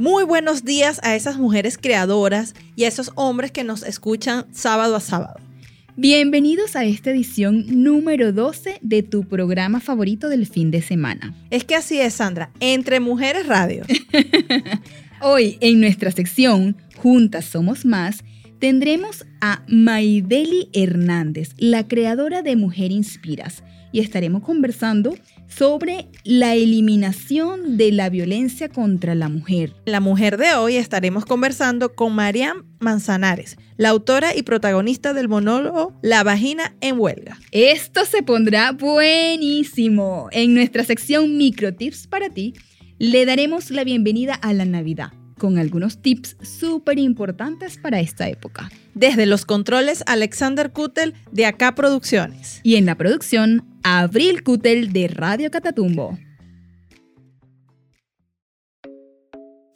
Muy buenos días a esas mujeres creadoras y a esos hombres que nos escuchan sábado a sábado. Bienvenidos a esta edición número 12 de tu programa favorito del fin de semana. Es que así es, Sandra, Entre Mujeres Radio. Hoy, en nuestra sección Juntas Somos Más, tendremos a Maideli Hernández, la creadora de Mujer Inspiras, y estaremos conversando sobre la eliminación de la violencia contra la mujer. La mujer de hoy estaremos conversando con Mariam Manzanares, la autora y protagonista del monólogo La vagina en huelga. Esto se pondrá buenísimo. En nuestra sección Microtips para ti, le daremos la bienvenida a la Navidad con algunos tips súper importantes para esta época. Desde los controles, Alexander Kutel de Acá Producciones. Y en la producción, Abril Kutel de Radio Catatumbo.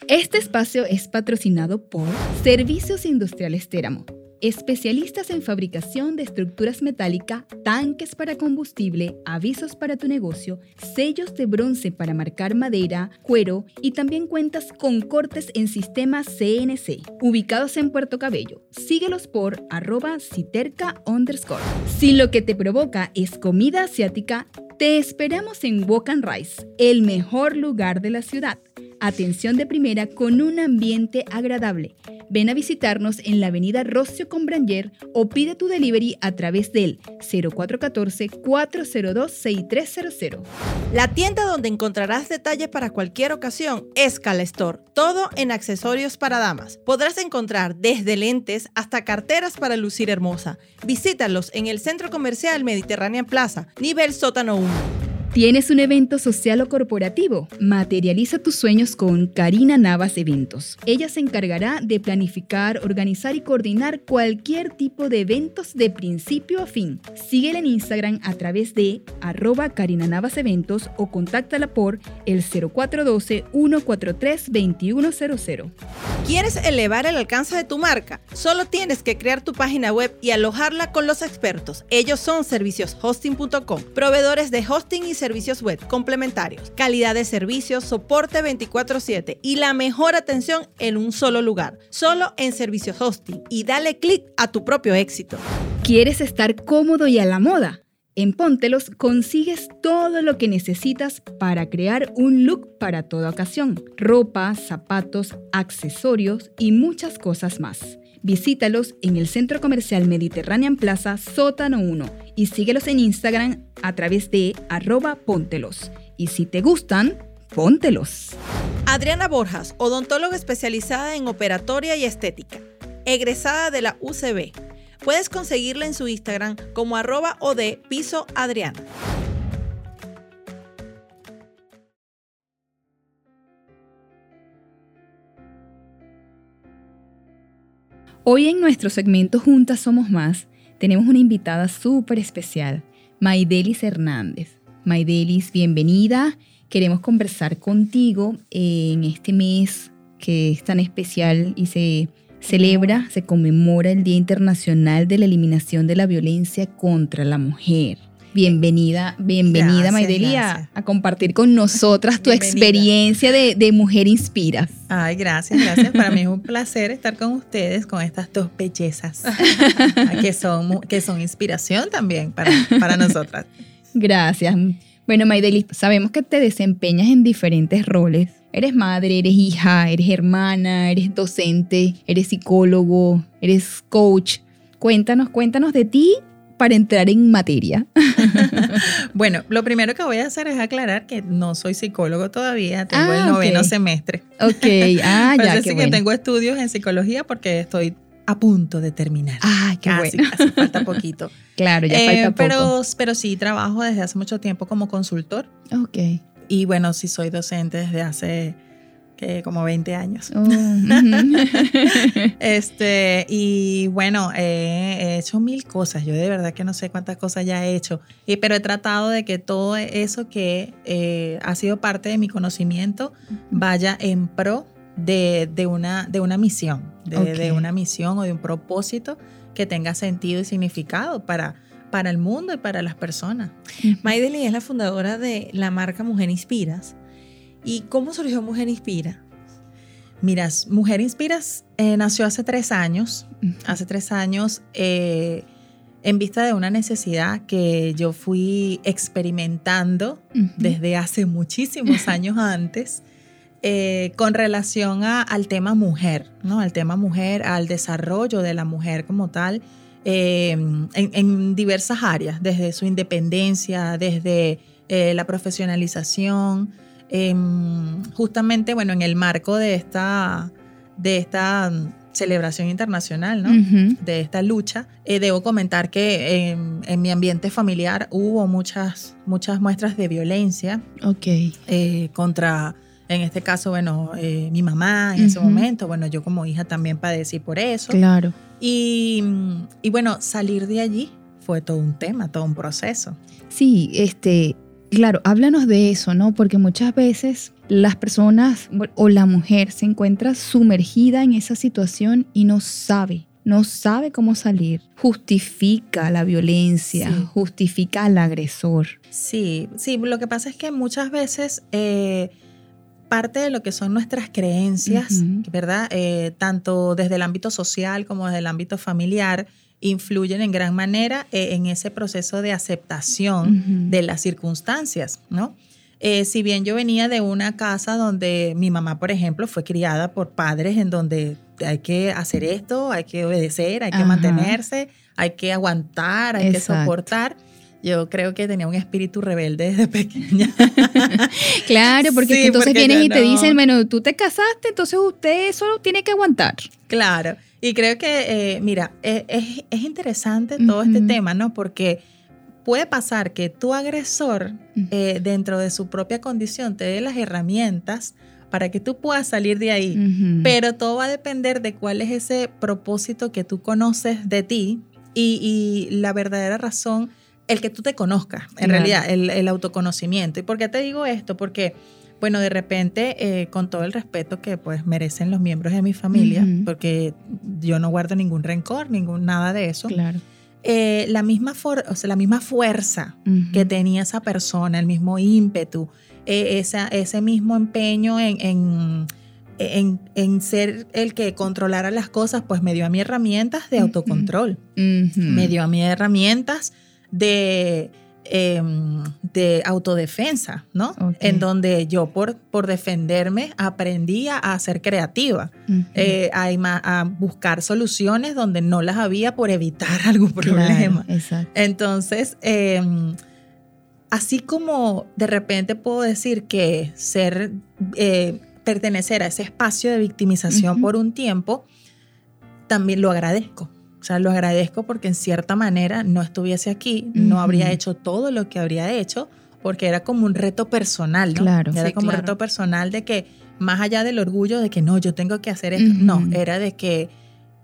Este espacio es patrocinado por Servicios Industriales Téramo especialistas en fabricación de estructuras metálicas, tanques para combustible, avisos para tu negocio, sellos de bronce para marcar madera, cuero y también cuentas con cortes en sistema CNC, ubicados en Puerto Cabello. Síguelos por arroba citerca underscore. Si lo que te provoca es comida asiática, te esperamos en Walk and Rice, el mejor lugar de la ciudad. Atención de primera con un ambiente agradable ven a visitarnos en la avenida Rocio Combranger o pide tu delivery a través del 0414-402-6300. La tienda donde encontrarás detalles para cualquier ocasión es Cala Store, todo en accesorios para damas. Podrás encontrar desde lentes hasta carteras para lucir hermosa. Visítalos en el Centro Comercial Mediterránea Plaza, nivel sótano 1. ¿Tienes un evento social o corporativo? Materializa tus sueños con Karina Navas Eventos. Ella se encargará de planificar, organizar y coordinar cualquier tipo de eventos de principio a fin. Síguela en Instagram a través de arroba Karina Navas Eventos o contáctala por el 0412-143-2100. ¿Quieres elevar el alcance de tu marca? Solo tienes que crear tu página web y alojarla con los expertos. Ellos son servicioshosting.com, proveedores de hosting y servicios servicios web complementarios, calidad de servicios, soporte 24/7 y la mejor atención en un solo lugar, solo en Servicios Hosting y dale clic a tu propio éxito. ¿Quieres estar cómodo y a la moda? En Póntelos consigues todo lo que necesitas para crear un look para toda ocasión. Ropa, zapatos, accesorios y muchas cosas más. Visítalos en el Centro Comercial Mediterranean Plaza, Sótano 1 y síguelos en Instagram a través de arroba póntelos. Y si te gustan, póntelos. Adriana Borjas, odontóloga especializada en operatoria y estética, egresada de la UCB. Puedes conseguirla en su Instagram como arroba o de piso Adriana. Hoy en nuestro segmento Juntas Somos Más tenemos una invitada súper especial, Maidelis Hernández. Maidelis, bienvenida. Queremos conversar contigo en este mes que es tan especial y se celebra, se conmemora el Día Internacional de la Eliminación de la Violencia contra la Mujer. Bienvenida, bienvenida Maidelia, a, compartir con nosotras tu experiencia de, de, Mujer Inspira. Ay, gracias, gracias. Para mí es un placer estar con ustedes, con estas dos bellezas que son, que son inspiración también para, para nosotras. Gracias. Bueno, Maideli, sabemos que te desempeñas en diferentes roles. Eres madre, eres hija, eres hermana, eres docente, eres psicólogo, eres coach. Cuéntanos, cuéntanos de ti para entrar en materia? bueno, lo primero que voy a hacer es aclarar que no soy psicólogo todavía, tengo el ah, noveno semestre. Ok, ah, ya. Así que tengo estudios en psicología porque estoy a punto de terminar. Ah, qué casi, bueno. Casi falta poquito. claro, ya falta eh, poco. Pero, pero sí, trabajo desde hace mucho tiempo como consultor. Ok. Y bueno, sí soy docente desde hace que como 20 años. Oh. Este, y bueno, eh, he hecho mil cosas. Yo de verdad que no sé cuántas cosas ya he hecho. Y, pero he tratado de que todo eso que eh, ha sido parte de mi conocimiento vaya en pro de, de una, de una misión, de, una misión o de un propósito que tenga sentido y significado para, para el mundo y para las personas. Maideli es la fundadora de la marca Mujer Inspiras. ¿Y cómo surgió Mujer Inspira? Mira, Mujer Inspiras eh, nació hace tres años. Hace tres años eh, en vista de una necesidad que yo fui experimentando desde hace muchísimos años antes eh, con relación a- al tema mujer, ¿no? Al tema mujer, al desarrollo de la mujer como tal eh, en, en diversas áreas, desde su independencia, desde eh, la profesionalización, em, justamente, bueno, en el marco de esta, de esta mm, celebración internacional, ¿no? De esta lucha, eh, debo comentar que en, en mi ambiente familiar hubo muchas, muchas muestras de violencia Ok. eh, contra, en este caso, bueno, eh, mi mamá en ese Ujú. momento, bueno, yo como hija también padecí por eso. Claro. Y, y bueno, salir de allí fue todo un tema, todo un proceso. Sí, este, claro, háblanos de eso, ¿no? Porque muchas veces las personas o la mujer se encuentra sumergida en esa situación y no sabe, no sabe cómo salir. Justifica la violencia, Sí. justifica al agresor. Sí, sí, lo que pasa es que muchas veces eh, parte de lo que son nuestras creencias. ¿verdad? Eh, tanto desde el ámbito social como desde el ámbito familiar, influyen en gran manera eh, en ese proceso de aceptación Ujú. de las circunstancias, ¿no? Eh, si bien yo venía de una casa donde mi mamá, por ejemplo, fue criada por padres en donde hay que hacer esto, hay que obedecer, hay que Ajá. mantenerse, hay que aguantar, hay Exacto. que soportar. Yo creo que tenía un espíritu rebelde desde pequeña. Claro, porque Sí, entonces porque vienen yo y te no. dicen, bueno, tú te casaste, entonces usted solo tiene que aguantar. Claro, y creo que, eh, mira, es, es- es interesante todo este tema, ¿no? Porque puede pasar que tu agresor, eh, dentro de su propia condición, te dé las herramientas para que tú puedas salir de ahí. Pero todo va a depender de cuál es ese propósito que tú conoces de ti y, y la verdadera razón, el que tú te conozcas, en Claro. realidad, el, el autoconocimiento. ¿Y por qué te digo esto? Porque, bueno, de repente, eh, con todo el respeto que pues merecen los miembros de mi familia, porque yo no guardo ningún rencor, ningún nada de eso, Claro. eh, la, misma for- o sea, la misma fuerza que tenía esa persona, el mismo ímpetu, eh, esa- ese mismo empeño en, en, en- en ser el que controlara las cosas, pues me dio a mí herramientas de autocontrol, me dio a mí herramientas de, em, de autodefensa, ¿no? En donde yo por, por defenderme aprendía a ser creativa, eh, a, buscar soluciones donde no las había por evitar algún Claro, problema. exacto. Entonces, eh, así como de repente puedo decir que ser, eh, pertenecer a ese espacio de victimización por un tiempo, también lo agradezco. O sea, lo agradezco porque en cierta manera no estuviese aquí, no Ujú. habría hecho todo lo que habría hecho, porque era como un reto personal, ¿no? Claro. Era Sí, como un claro. reto personal de que, más allá del orgullo de que no, yo tengo que hacer esto, no, Ujú. era de que,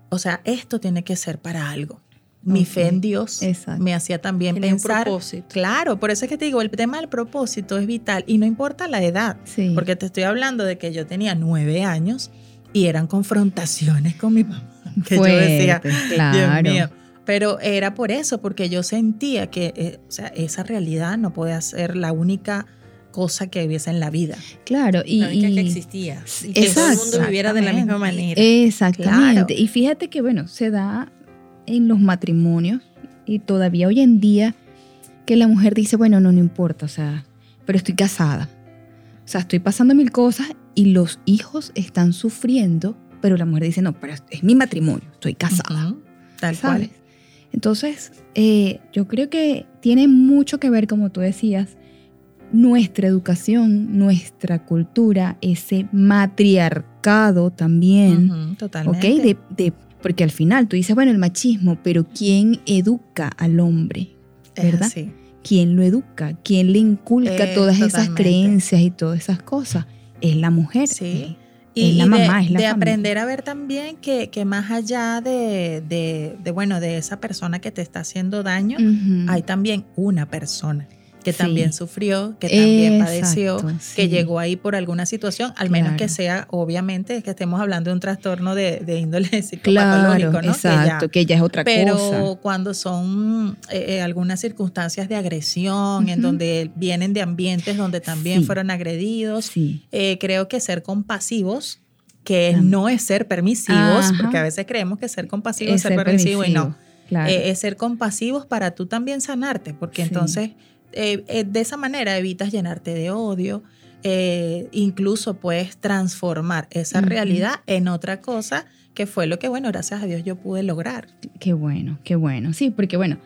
o sea, esto tiene que ser para algo. Mi Ok. fe en Dios Exacto. me hacía también Tiene un pensar. propósito. Claro, por eso es que te digo, el tema del propósito es vital y no importa la edad, Sí. porque te estoy hablando de que yo tenía nueve años y eran confrontaciones con mi mamá, que yo decía, claro. Dios mío. Pero era por eso, porque yo sentía que eh, o sea, esa realidad no puede ser la única cosa que hubiese en la vida. Claro, y, La única que existía. Y que todo el mundo viviera de la misma manera. exactamente. Claro. Y fíjate que, bueno, se da en los matrimonios y todavía hoy en día que la mujer dice, bueno, no, no importa, o sea, pero estoy casada. O sea, estoy pasando mil cosas y los hijos están sufriendo, pero la mujer dice, no, pero es mi matrimonio, estoy casada. Ujú, Tal ¿sabes? cual. Entonces, eh, yo creo que tiene mucho que ver, como tú decías, nuestra educación, nuestra cultura, ese matriarcado también, Ujú, ¿ok? totalmente. De, de- porque al final tú dices, bueno, el machismo, pero ¿quién educa al hombre? Es ¿verdad? así. ¿Quién lo educa? ¿Quién le inculca Eh, todas esas totalmente. creencias y todas esas cosas? Es la mujer. Sí. Y, la mamá, de, de aprender a ver también que, que más allá de, de, bueno, de esa persona que te está haciendo daño, hay también una persona que también sufrió, que también padeció, que llegó ahí por alguna situación, al menos que sea, obviamente, que estemos hablando de un trastorno de, índole psicopatológico, claro, ¿no? Exacto, que ya, es otra cosa. Pero cuando son eh, eh, algunas circunstancias de agresión, en donde vienen de ambientes donde también fueron agredidos, eh, creo que ser compasivos que no es ser permisivos, porque a veces creemos que ser compasivos es ser, permisivo, y no. es ser compasivos para tú también sanarte, porque entonces eh, eh, de esa manera evitas llenarte de odio, eh, incluso puedes transformar esa realidad en otra cosa que fue lo que, bueno, gracias a Dios yo pude lograr. Qué bueno, qué bueno. Sí, porque bueno,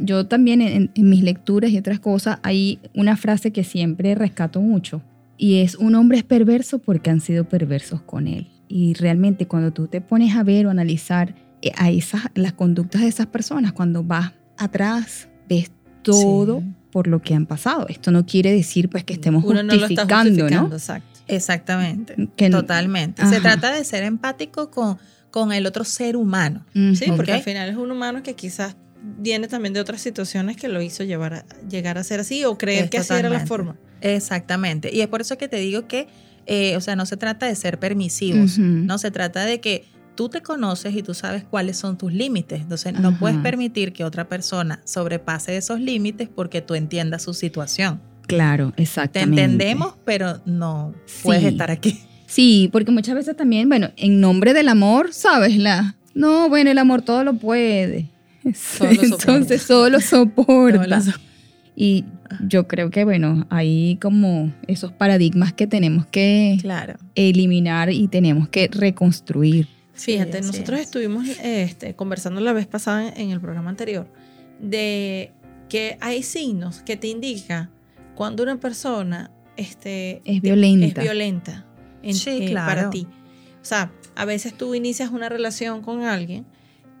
yo también en, mis lecturas y otras cosas hay una frase que siempre rescato mucho y es un hombre es perverso porque han sido perversos con él. Y realmente cuando tú te pones a ver o analizar a esas, las conductas de esas personas, cuando vas atrás, ves todo por lo que han pasado. Esto no quiere decir pues que estemos justificando, no, Exacto. Exactamente. Totalmente. Se trata de ser empático con, con el otro ser humano. Sí, porque al final es un humano que quizás viene también de otras situaciones que lo hizo llevar a, llegar a ser así o creer que así era la forma. Exactamente. Y es por eso que te digo que, eh, o sea, no se trata de ser permisivos, no se trata de que tú te conoces y tú sabes cuáles son tus límites. Entonces, no puedes permitir que otra persona sobrepase esos límites porque tú entiendas su situación. Claro, exactamente. Te entendemos, pero no puedes estar aquí. Sí, porque muchas veces también, bueno, en nombre del amor, ¿sabes? La, no, bueno, el amor todo lo puede. Entonces solo soporta. y yo creo que, bueno, hay como esos paradigmas que tenemos que eliminar y tenemos que reconstruir. Fíjate, nosotros estuvimos este, conversando la vez pasada en el programa anterior de que hay signos que te indican cuando una persona este, es violenta, es violenta eh, para ti. O sea, a veces tú inicias una relación con alguien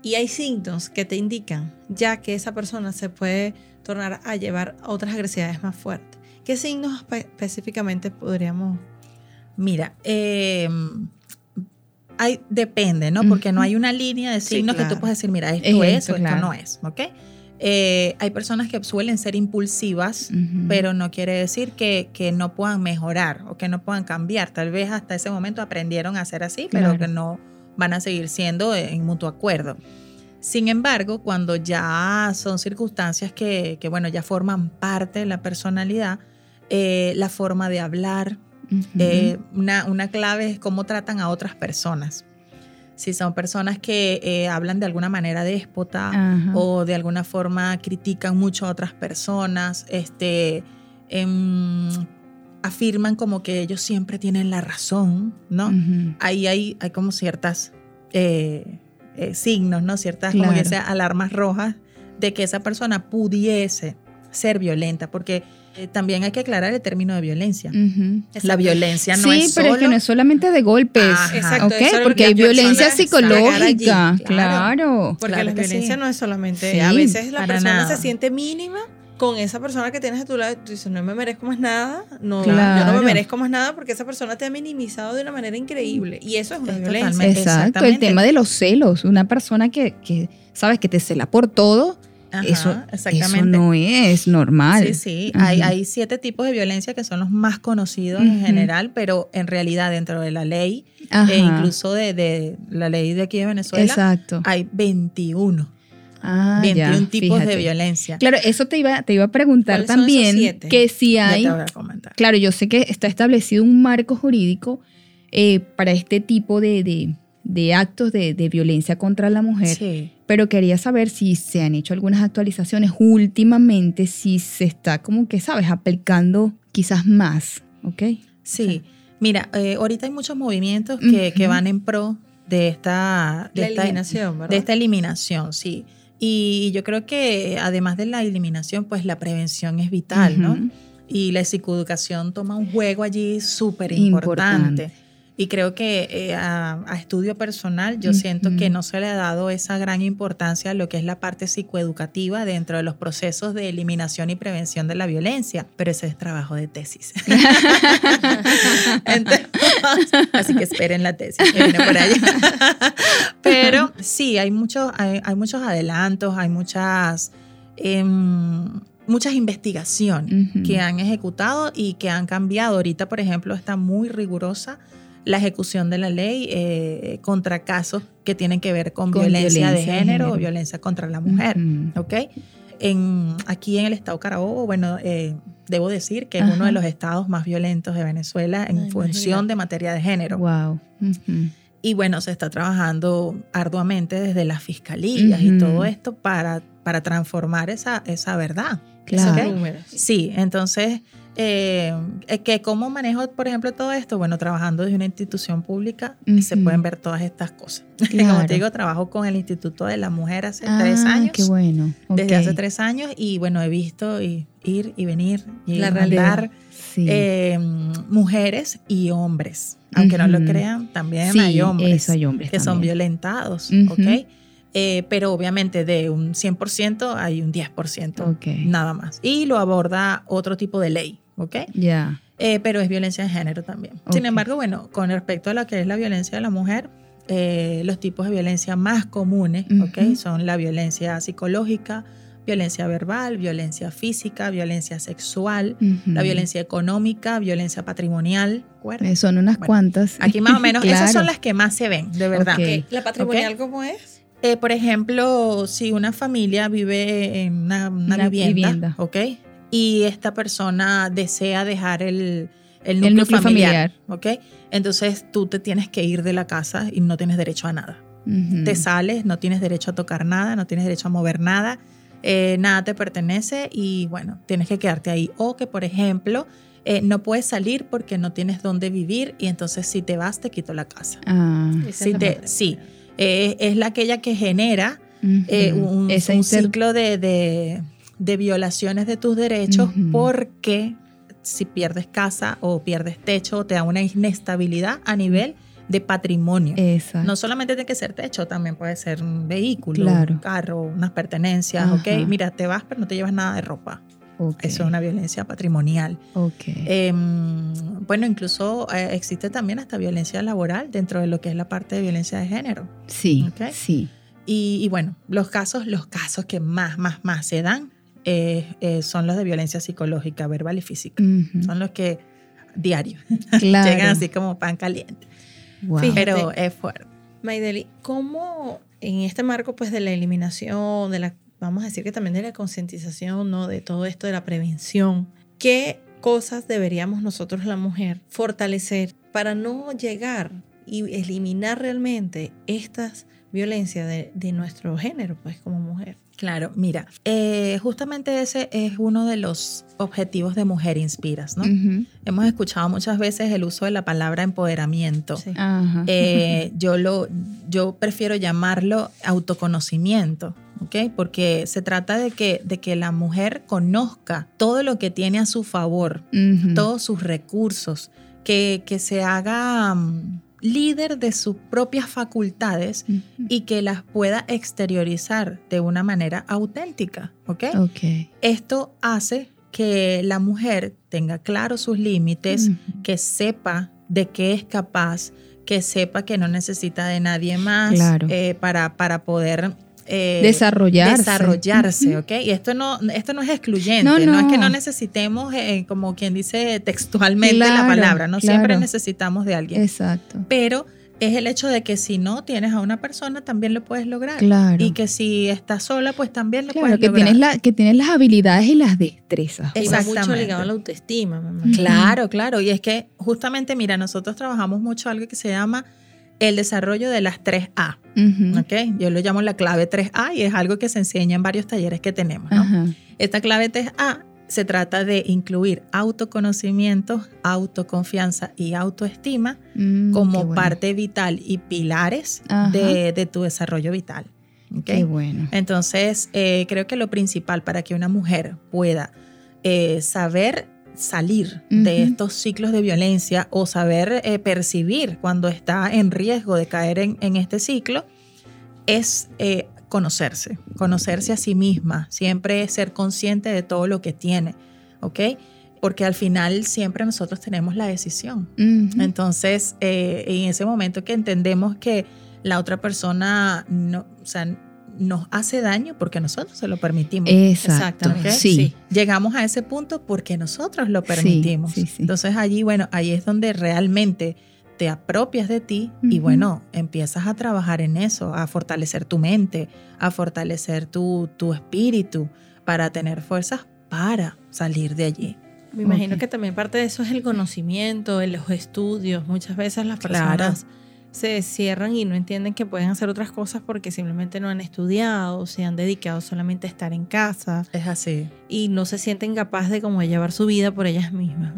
y hay signos que te indican ya que esa persona se puede tornar a llevar a otras agresividades más fuertes. ¿Qué signos específicamente podríamos? Mira, eh, hay, depende, ¿no? Porque no hay una línea de signos que tú puedes decir, mira, esto es, o esto no es, ¿ok? Eh, hay personas que suelen ser impulsivas, pero no quiere decir que, que, no puedan mejorar o que no puedan cambiar. Tal vez hasta ese momento aprendieron a ser así, pero que no van a seguir siendo en mutuo acuerdo. Sin embargo, cuando ya son circunstancias que, que bueno, ya forman parte de la personalidad, eh, la forma de hablar, eh, una, una, clave es cómo tratan a otras personas. Si son personas que eh, hablan de alguna manera déspota o de alguna forma critican mucho a otras personas, este, em, afirman como que ellos siempre tienen la razón, ¿no? Ahí hay, hay como ciertas eh, signos, ¿no? Ciertas como que sea alarmas rojas de que esa persona pudiese ser violenta, porque eh, también hay que aclarar el término de violencia. La violencia no es solo... pero es que no es solamente de golpes. exacto. Porque hay violencia psicológica, claro. Porque la violencia no es solamente... a veces la persona se siente mínima con esa persona que tienes a tu lado, tú dices, no me merezco más nada, no, yo no me merezco más nada porque esa persona te ha minimizado de una manera increíble. Y eso es una violencia. Exacto, el tema de los celos, una persona que, que, sabes, que te cela por todo, eso, no es normal. Sí, sí. hay, hay, siete tipos de violencia que son los más conocidos en general, pero en realidad dentro de la ley, e incluso de, la ley de aquí de Venezuela, hay 21. 21 ah, tipos de violencia. Claro, eso te iba, te iba a preguntar también que si hay... Claro, yo sé que está establecido un marco jurídico eh, para este tipo de, de, actos de, de, violencia contra la mujer. Sí pero quería saber si se han hecho algunas actualizaciones últimamente, si se está como que, ¿sabes?, aplicando quizás más, ¿ok? Sí, mira, eh, ahorita hay muchos movimientos que, que, van en pro de esta, de eliminación, ¿verdad? De esta eliminación, sí. Y yo creo que además de la eliminación, pues la prevención es vital, ¿no? Y la psicoeducación toma un juego allí súper importante. Y creo que eh, a, estudio personal yo siento que no se le ha dado esa gran importancia a lo que es la parte psicoeducativa dentro de los procesos de eliminación y prevención de la violencia, pero ese es trabajo de tesis. así que esperen la tesis que viene por allá. Pero sí, hay muchos, hay, hay muchos adelantos, hay muchas, em, muchas investigaciones que han ejecutado y que han cambiado. Ahorita, por ejemplo, está muy rigurosa la ejecución de la ley eh, contra casos que tienen que ver con, Con violencia, de violencia de género, o violencia contra la mujer. Ujú. ¿ok? En, aquí en el estado Carabobo, bueno, eh, debo decir que es uno de los estados más violentos de Venezuela en Ay, función de materia de género. Wow. Y bueno, se está trabajando arduamente desde las fiscalías y todo esto para, para transformar esa, esa verdad. Claro. Sí, entonces, eh, eh, que ¿cómo manejo, por ejemplo, todo esto? Bueno, trabajando desde una institución pública se Ujú. pueden ver todas estas cosas. Como te digo, trabajo con el Instituto de la Mujer hace Ah, tres años. Qué bueno. Desde hace tres años y bueno, he visto y, ir y venir y La Sí. eh, mujeres y hombres. Aunque no lo crean, también Sí, hay hombres eso hay hombres que son violentados. Eh, pero obviamente de un 100% hay un 10%, Ok. nada más. Y lo aborda otro tipo de ley, ¿ok? Ya. Eh, pero es violencia de género también. Ok. Sin embargo, bueno, con respecto a lo que es la violencia de la mujer, eh, los tipos de violencia más comunes, ¿ok? Ujú. Son la violencia psicológica, violencia verbal, violencia física, violencia sexual, la violencia económica, violencia patrimonial. Eh, Son unas Bueno, cuantas. Aquí más o menos, esas son las que más se ven, de verdad. Ok. Ok, ¿La patrimonial cómo es? Eh, por ejemplo, si una familia vive en una, una Una vivienda, vivienda. ¿ok? Y esta persona desea dejar el, el núcleo, El núcleo familiar, familiar. ¿ok? Entonces tú te tienes que ir de la casa y no tienes derecho a nada. Te sales, no tienes derecho a tocar nada, no tienes derecho a mover nada, eh, nada te pertenece y bueno, tienes que quedarte ahí. O que, por ejemplo, eh, no puedes salir porque no tienes dónde vivir y entonces si te vas te quito la casa. Ah. Si te- sí, eh, es la aquella que genera eh, un, ciclo de, de- de violaciones de tus derechos porque si pierdes casa o pierdes techo te da una inestabilidad a nivel de patrimonio. Exacto. No solamente tiene que ser techo, también puede ser un vehículo, Claro. un carro, unas pertenencias, Ajá. ¿ok? Mira, te vas pero no te llevas nada de ropa. Eso es una violencia patrimonial. Ok. Em, bueno, incluso eh, existe también hasta violencia laboral dentro de lo que es la parte de violencia de género. sí. ok. Sí. Y, y bueno, los casos, los casos que más, más, más se dan eh, eh, son los de violencia psicológica, verbal y física. Ujú. Son los que diario Claro. llegan así como pan caliente. Wow. Fíjate. Pero es fuerte. Maideli, ¿cómo en este marco pues de la eliminación, de la, vamos a decir que también de la concientización, ¿no? De todo esto de la prevención, ¿qué cosas deberíamos nosotros la mujer fortalecer para no llegar y eliminar realmente estas violencias de, de nuestro género, pues como mujer? Claro, mira, eh, justamente ese es uno de los objetivos de Mujer Inspiras, ¿no? Hemos escuchado muchas veces el uso de la palabra empoderamiento. Sí. Eh, yo, lo, yo prefiero llamarlo autoconocimiento, ¿ok? Porque se trata de que, de que la mujer conozca todo lo que tiene a su favor, todos sus recursos, que, que se haga mm, líder de sus propias facultades y que las pueda exteriorizar de una manera auténtica, ¿ok? Ok. Esto hace que la mujer tenga claros sus límites, que sepa de qué es capaz, que sepa que no necesita de nadie más Claro. eh, para, para poder eh, Desarrollarse. desarrollarse, ¿ok? Y esto no, esto no es excluyente, No, no, es que no. no necesitemos, eh, como quien dice textualmente la palabra, no siempre necesitamos de alguien, Exacto. pero es el hecho de que si no tienes a una persona, también lo puedes lograr. Claro. Y que si estás sola, pues también lo Claro, puedes que lograr. tienes, la, que tienes las habilidades y las destrezas. Y va mucho Exactamente. ligado a la autoestima, mamá. Claro, claro. Y es que justamente, mira, nosotros trabajamos mucho algo que se llama el desarrollo de las 3A. Ujú. ¿ok? Yo lo llamo la clave 3A y es algo que se enseña en varios talleres que tenemos. Esta clave 3A se trata de incluir autoconocimiento, autoconfianza y autoestima Mm, como bueno. parte vital y pilares de, de tu desarrollo vital. ¿ok? Qué bueno. Entonces, eh, creo que lo principal para que una mujer pueda eh, saber salir de estos ciclos de violencia o saber eh, percibir cuando está en riesgo de caer en, en este ciclo es eh, conocerse, conocerse a sí misma, siempre ser consciente de todo lo que tiene, ¿ok? porque al final siempre nosotros tenemos la decisión. Entonces, eh, en ese momento que entendemos que la otra persona no, o sea, nos hace daño porque nosotros se lo permitimos. Exacto. Exactamente, Sí. sí. Llegamos a ese punto porque nosotros lo permitimos. sí, sí. Entonces allí, bueno, ahí es donde realmente te apropias de ti y bueno, empiezas a trabajar en eso, a fortalecer tu mente, a fortalecer tu, tu espíritu para tener fuerzas para salir de allí. Me imagino que también parte de eso es el conocimiento, en los estudios. Muchas veces las Claro. Se cierran y no entienden que pueden hacer otras cosas porque simplemente no han estudiado, se han dedicado solamente a estar en casa Es así. y no se sienten capaces de como llevar su vida por ellas mismas.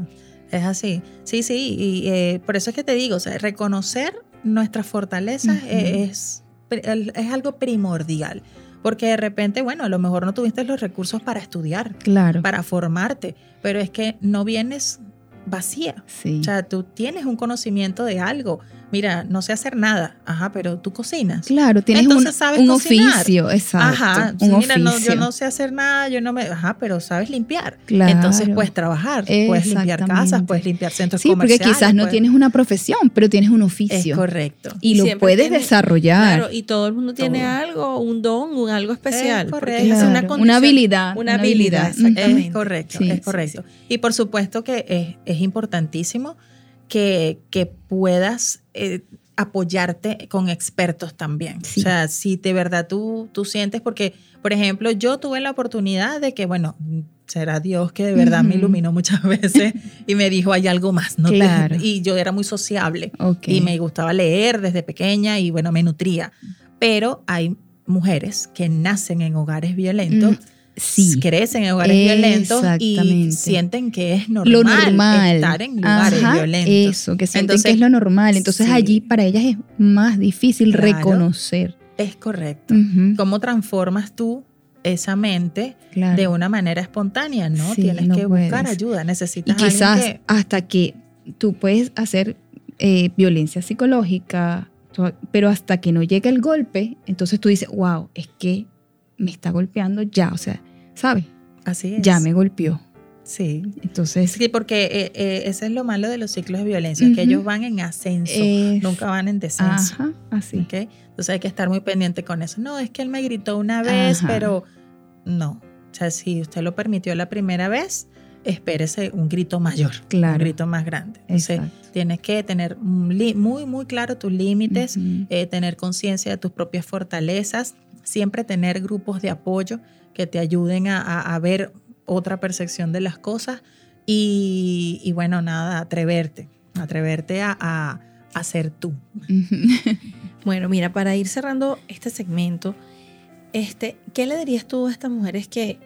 Es así. Sí, sí. Y eh, por eso es que te digo, o sea, reconocer nuestras fortalezas es, es algo primordial. Porque de repente, bueno, a lo mejor no tuviste los recursos para estudiar, Claro. para formarte, pero es que no vienes vacía. Sí. O sea, tú tienes un conocimiento de algo. Mira, no sé hacer nada, ajá, pero tú cocinas. Claro, tienes un, Entonces sabes un cocinar. oficio, exacto. Ajá, un mira, no, yo oficio. no sé hacer nada, yo no me, ajá, pero sabes limpiar. Claro. Entonces puedes trabajar, puedes limpiar casas, puedes limpiar centros Sí, porque comerciales. quizás no puedes- tienes una profesión, pero tienes un Es oficio. correcto. Y lo Siempre puedes tiene- desarrollar. Claro, y todo el mundo tiene Todo. algo, un don, un algo especial. Es porque correcto. es Claro, una, una, condición- habilidad. Una habilidad, exactamente. Es correcto, Sí, es sí, correcto. Y por supuesto que es, es importantísimo que, que puedas eh, apoyarte con expertos también. Sí. O sea, si de verdad tú, tú sientes, porque, por ejemplo, yo tuve la oportunidad de que, bueno, será Dios que de verdad me Ujú. iluminó muchas veces y me dijo, hay algo más. ¿no? Claro. Y yo era muy sociable. Ok. y me gustaba leer desde pequeña y bueno, me nutría. Pero hay mujeres que nacen en hogares violentos, Mm, sí. crecen en hogares violentos y sienten que es normal, lo normal. estar en lugares Ajá, violentos. Eso, que sienten Entonces, que es lo normal. Entonces sí. allí para ellas es más difícil Claro. reconocer. Es correcto. ¿Cómo transformas tú esa mente claro. de una manera espontánea? No, Sí, tienes no que buscar ayuda, Y necesitas alguien quizás que- hasta que tú puedes hacer eh, violencia psicológica, pero hasta que no llega el golpe, entonces tú dices, wow, es que me está golpeando ya, o sea, ¿sabes? así es. Ya me golpeó. Sí. Entonces, Sí, porque eh, eh, ese es lo malo de los ciclos de violencia, que Ujú. ellos van en ascenso, es- nunca van en descenso. Ajá, así. ¿ok? Entonces hay que estar muy pendiente con eso. No, es que él me gritó una vez, Ajá. pero no. O sea, si usted lo permitió la primera vez, espérese un grito mayor, Claro. un grito más grande. Entonces Exacto. tienes que tener muy, muy claro tus límites, Ujú. eh, tener conciencia de tus propias fortalezas, siempre tener grupos de apoyo que te ayuden a, ver otra percepción de las cosas y, bueno, nada, atreverte, atreverte a, a, a ser tú. Bueno, mira, para ir cerrando este segmento, este, ¿qué le dirías tú a estas mujeres que,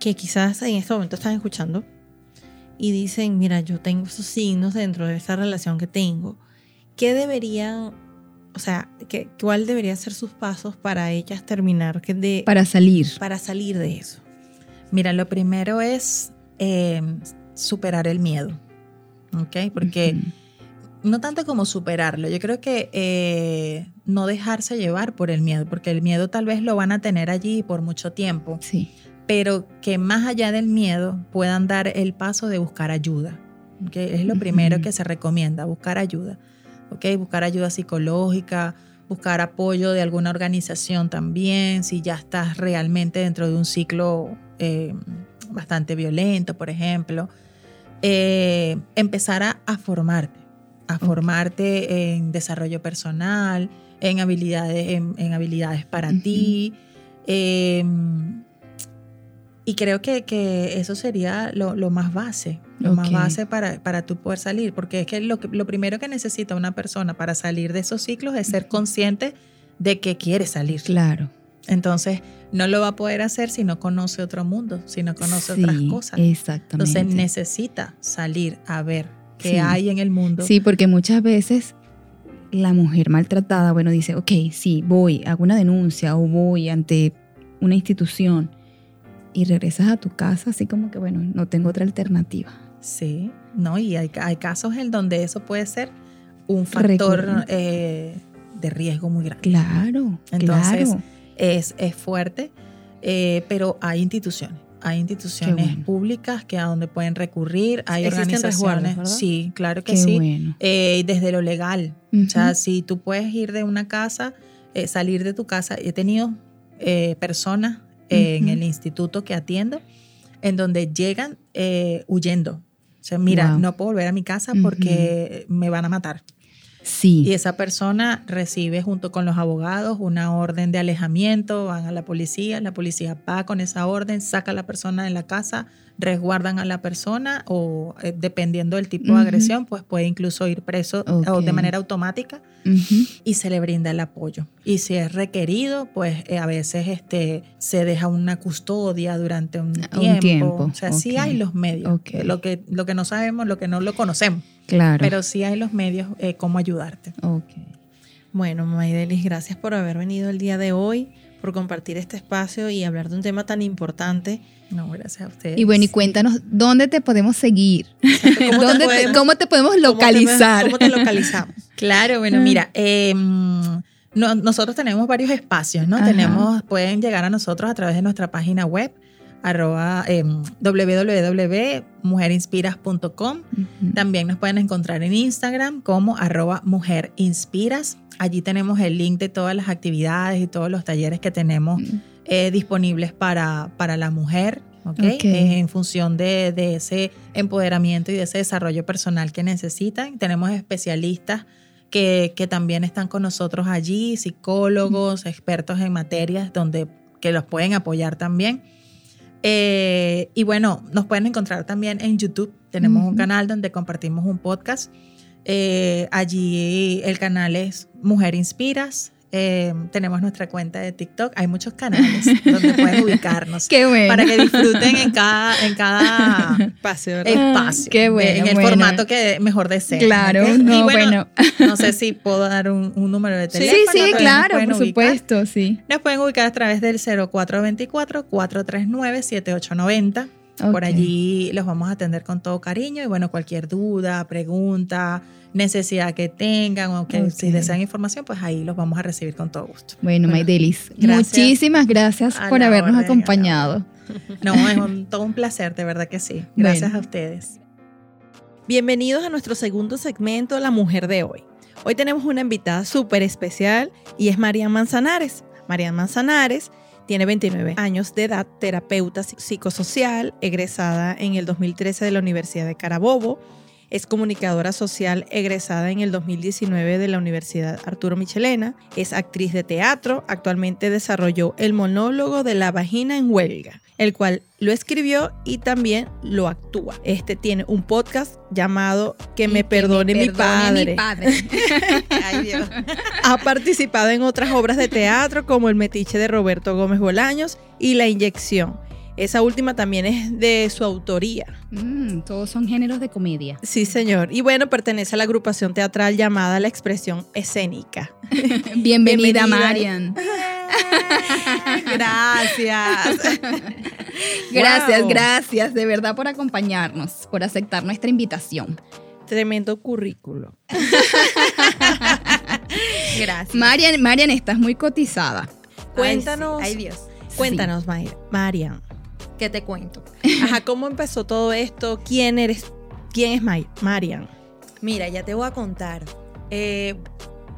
que quizás en este momento están escuchando y dicen, mira, yo tengo esos signos dentro de esta relación que tengo? ¿Qué deberían, o sea, ¿qué, cuál deberían ser sus pasos para ellas terminar que de, Para salir. para salir de eso? Mira, lo primero es eh, superar el miedo, ¿ok? Porque Ujú. no tanto como superarlo, yo creo que eh, no dejarse llevar por el miedo, porque el miedo tal vez lo van a tener allí por mucho tiempo, Sí. pero que más allá del miedo puedan dar el paso de buscar ayuda, ¿ok? Es lo primero que se recomienda, buscar ayuda, ¿ok? Buscar ayuda psicológica, buscar apoyo de alguna organización también, si ya estás realmente dentro de un ciclo eh, bastante violento, por ejemplo. Eh, empezar a, a formarte, a formarte en desarrollo personal, en habilidades, en, en habilidades para ti. eh, y creo que, que eso sería lo, lo más base, lo más base para, para tú poder salir, porque es que lo, lo primero que necesita una persona para salir de esos ciclos es ser consciente de que quiere salir. Claro. Entonces, no lo va a poder hacer si no conoce otro mundo, si no conoce otras cosas. Exactamente. Entonces, necesita salir a ver qué Sí. hay en el mundo. Sí, porque muchas veces la mujer maltratada, bueno, dice, ok, sí, voy, hago una denuncia o voy ante una institución y regresas a tu casa así como que, bueno, no tengo otra alternativa. Sí, no, y hay, hay casos en donde eso puede ser un factor eh, de riesgo muy grande. Claro, Entonces, claro. Es, es fuerte, eh, pero hay instituciones. hay instituciones bueno. públicas que a donde pueden recurrir, hay organizaciones, sí, claro que Qué sí, bueno. Eh, desde lo legal. O sea, si tú puedes ir de una casa, salir de tu casa, he tenido eh, personas eh, en el instituto que atiendo en donde llegan eh, huyendo. O sea, mira, Wow. no puedo volver a mi casa porque me van a matar. Sí. Y esa persona recibe junto con los abogados una orden de alejamiento, van a la policía, la policía va con esa orden, saca a la persona de la casa, resguardan a la persona o eh, dependiendo del tipo de agresión, pues puede incluso ir preso o Ok. de manera automática y se le brinda el apoyo. Y si es requerido, pues eh, a veces este, se deja una custodia durante un Un tiempo. tiempo, O sea, sí hay los medios. Lo, que, lo que no sabemos, lo que no lo conocemos, Claro. pero sí hay los medios eh, cómo ayudarte. Ok. Bueno, Maidelis, gracias por haber venido el día de hoy, por compartir este espacio y hablar de un tema tan importante. No, gracias a ustedes. Y bueno, y cuéntanos, ¿dónde te podemos seguir? ¿Cómo te ¿Dónde te- podemos- ¿Cómo te podemos ¿Cómo te- localizar? ¿Cómo te, localizamos? Claro, bueno, Ah. mira, eh, no- nosotros tenemos varios espacios, ¿no? Ajá. Tenemos, pueden llegar a nosotros a través de nuestra página web, arroba eh, www.mujerinspiras.com. Ujú. También nos pueden encontrar en Instagram como arroba mujerinspiras. Allí tenemos el link de todas las actividades y todos los talleres que tenemos eh, disponibles para, para la mujer. Eh, en función de, de ese empoderamiento y de ese desarrollo personal que necesitan. Tenemos especialistas que, que también están con nosotros allí, psicólogos, expertos en materias donde, que los pueden apoyar también. Eh, y bueno, nos pueden encontrar también en YouTube. Tenemos un canal donde compartimos un podcast. Eh, allí el canal es Mujer Inspiras. Eh, tenemos nuestra cuenta de TikTok. Hay muchos canales donde pueden ubicarnos Qué bueno. para que disfruten en cada, en cada Espacio, espacio. Qué bueno, de- en el bueno. formato que mejor deseen. Claro, no, y bueno. no sé si puedo dar un, un número de Sí, teléfono. sí, nos claro, por ubicar. supuesto, sí. Nos pueden ubicar a través del 0424-439-7890. Por allí los vamos a atender con todo cariño y bueno, cualquier duda, pregunta, necesidad que tengan o que si Ok. desean información, pues ahí los vamos a recibir con todo gusto. Bueno, Bueno, Maydelis, muchísimas gracias por habernos orden, acompañado. No, es un- todo un placer, de verdad que sí. Gracias Bueno. a ustedes. Bienvenidos a nuestro segundo segmento, La Mujer de Hoy. Hoy tenemos una invitada súper especial y es Marian Manzanares. Marian Manzanares tiene 29 años de edad, terapeuta psic- psicosocial, egresada en el 2013 de la Universidad de Carabobo. Es comunicadora social egresada en el 2019 de la Universidad Arturo Michelena. Es actriz de teatro. Actualmente desarrolló el monólogo de la vagina en huelga, el cual lo escribió y también lo actúa. Este tiene un podcast llamado Que me perdone, mi, padre. Ay, Dios. Ha participado en otras obras de teatro como El Metiche de Roberto Gómez Bolaños y La Inyección. Esa última también es de su autoría. Mm, todos son géneros de comedia. Sí, señor. Y bueno, pertenece a la agrupación teatral llamada La Expresión Escénica. Bienvenida, Bienvenida. Marian. Gracias. Gracias, Wow. gracias de verdad por acompañarnos, por aceptar nuestra invitación. Tremendo currículo. Gracias. Marian, Marian, estás muy cotizada. Cuéntanos, Ay, Dios. cuéntanos, Marian. ¿Qué te cuento? Ajá, ¿cómo empezó todo esto? ¿Quién eres? ¿Quién es May- Marian? Mira, ya te voy a contar. Eh,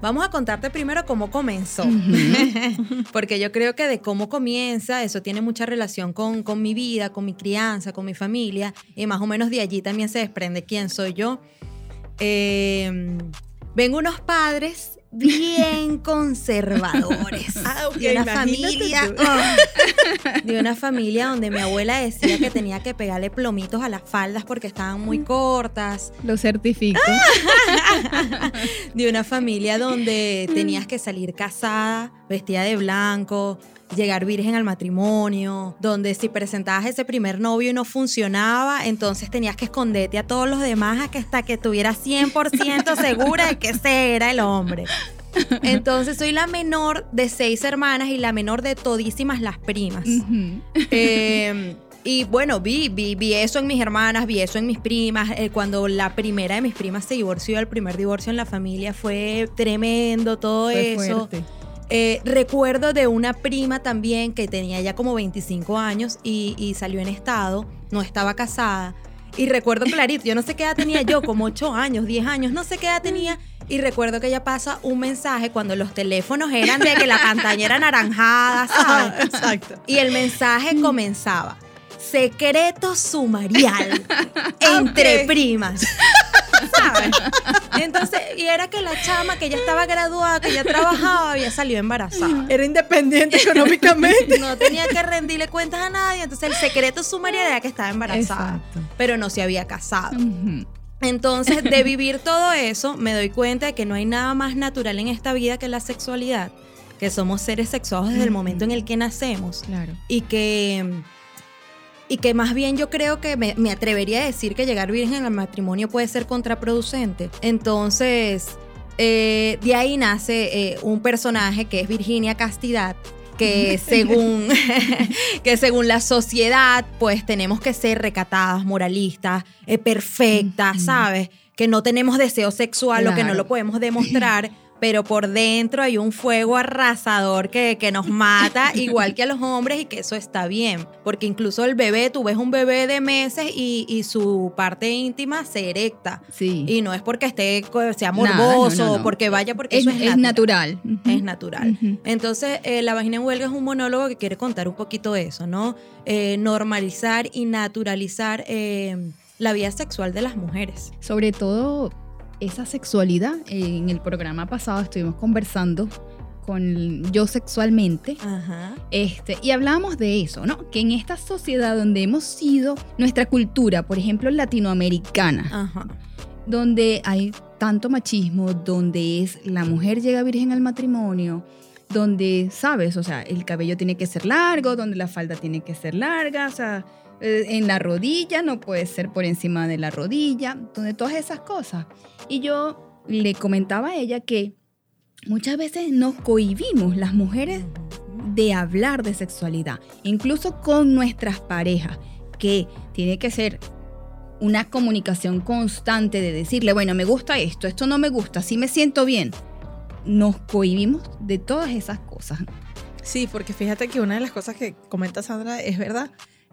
vamos a contarte primero cómo comenzó. Porque yo creo que de cómo comienza, eso tiene mucha relación con, con mi vida, con mi crianza, con mi familia. Y más o menos de allí también se desprende quién soy yo. Eh, vengo unos padres bien conservadores. Ah, de una familia. de una familia donde mi abuela decía que tenía que pegarle plomitos a las faldas porque estaban muy cortas. Lo certifico. de una familia donde tenías que salir casada, vestida de blanco, llegar virgen al matrimonio, donde si presentabas ese primer novio y no funcionaba, entonces tenías que esconderte a todos los demás hasta que estuvieras 100% segura de que ese era el hombre. Entonces soy la menor de seis hermanas y la menor de todísimas las primas. Eh, y bueno, vi, vi, vi eso en mis hermanas, vi eso en mis primas. Eh, cuando la primera de mis primas se divorció, el primer divorcio en la familia fue tremendo, todo Fue eso. fuerte. Eh, recuerdo de una prima también que tenía ya como 25 años y, y salió en estado, no estaba casada. Y recuerdo clarito, yo no sé qué edad tenía yo, como 8 años, 10 años, no sé qué edad tenía. Y recuerdo que ella pasa un mensaje cuando los teléfonos eran de que la pantalla era naranjada, ¿sabes? Exacto. Y el mensaje comenzaba. Secreto sumarial entre Ok. primas. ¿Sabes? Entonces, y era que la chama que ya estaba graduada, que ya trabajaba, había salido embarazada. Era independiente económicamente. No tenía que rendirle cuentas a nadie. Entonces, el secreto sumarial era que estaba embarazada. Exacto. Pero no se había casado. Entonces, de vivir todo eso, me doy cuenta de que no hay nada más natural en esta vida que la sexualidad, que somos seres sexuados desde el momento en el que nacemos Claro. y que y que más bien yo creo que me, me atrevería a decir que llegar virgen al matrimonio puede ser contraproducente. Entonces, eh, de ahí nace eh, un personaje que es Virginia Castidad, que según, que según la sociedad, pues tenemos que ser recatadas, moralistas, eh, perfectas. ¿sabes? Que no tenemos deseo sexual o que no Claro. lo podemos demostrar. Pero por dentro hay un fuego arrasador que, que nos mata, igual que a los hombres, y que eso está bien. Porque incluso el bebé, tú ves un bebé de meses y, y su parte íntima se erecta. Sí. Y no es porque esté, sea Nada, morboso, no, no, o no. porque vaya, porque es, eso es, es natural. Es natural. Entonces, eh, La Vagina en Huelga es un monólogo que quiere contar un poquito eso, ¿no? Eh, normalizar y naturalizar eh, la vida sexual de las mujeres. Sobre todo esa sexualidad. En el programa pasado estuvimos conversando con yo sexualmente. Ajá. Este, y hablábamos de eso, ¿no? Que en esta sociedad donde hemos sido, nuestra cultura, por ejemplo, latinoamericana, Ajá. donde hay tanto machismo, donde es la mujer llega virgen al matrimonio, donde, ¿sabes? O sea, el cabello tiene que ser largo, donde la falda tiene que ser larga, o sea, en la rodilla no puede ser por encima de la rodilla, donde todas esas cosas. Y yo le comentaba a ella que muchas veces nos cohibimos las mujeres de hablar de sexualidad, incluso con nuestras parejas, que tiene que ser una comunicación constante de decirle, bueno, me gusta esto, esto no me gusta, sí me siento bien. Nos cohibimos de todas esas cosas. Sí, porque fíjate que una de las cosas que comenta Sandra es verdad.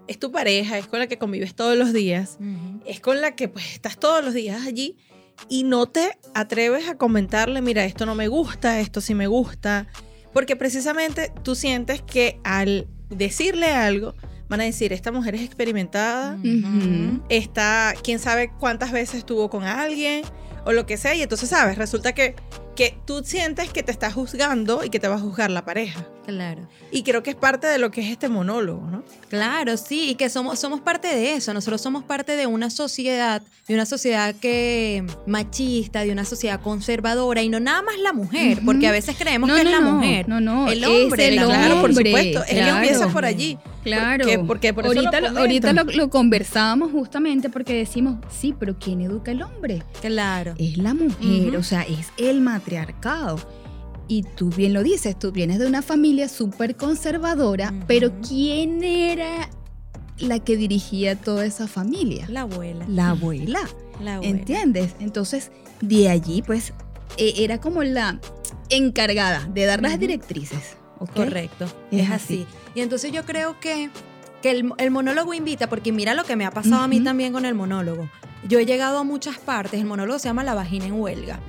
Es tu pareja, es con la que convives todos los días, es con la que pues estás todos los días allí y no te atreves a comentarle, mira, esto no me gusta, esto sí me gusta, porque precisamente tú sientes que al decirle algo, van a decir, esta mujer es experimentada, está, quién sabe cuántas veces estuvo con alguien o lo que sea, y entonces, ¿sabes? Resulta que, que tú sientes que te está juzgando y que te va a juzgar la pareja. Claro. Y creo que es parte de lo que es este monólogo, ¿no? Claro, sí, y que somos, somos parte de eso. Nosotros somos parte de una sociedad, de una sociedad que machista, de una sociedad conservadora, y no nada más la mujer, porque a veces creemos no, que no, es la no, mujer. No, no, El es hombre, el la- claro, por hombre, supuesto. Es que claro. empieza por allí. Claro. Porque, porque por eso ahorita lo lo, ahorita lo, conversábamos justamente porque decimos, sí, pero ¿quién educa al hombre? Claro. Es la mujer, o sea, es el matriarcado. Y tú bien lo dices, tú vienes de una familia súper conservadora, pero ¿quién era la que dirigía toda esa familia? La abuela. La abuela, La abuela. ¿entiendes? Entonces, de allí, pues, e- era como la encargada de dar las directrices. Correcto, Es es, así. Y entonces yo creo que, que el, el monólogo invita, porque mira lo que me ha pasado a mí también con el monólogo. Yo he llegado a muchas partes, el monólogo se llama La vagina en huelga.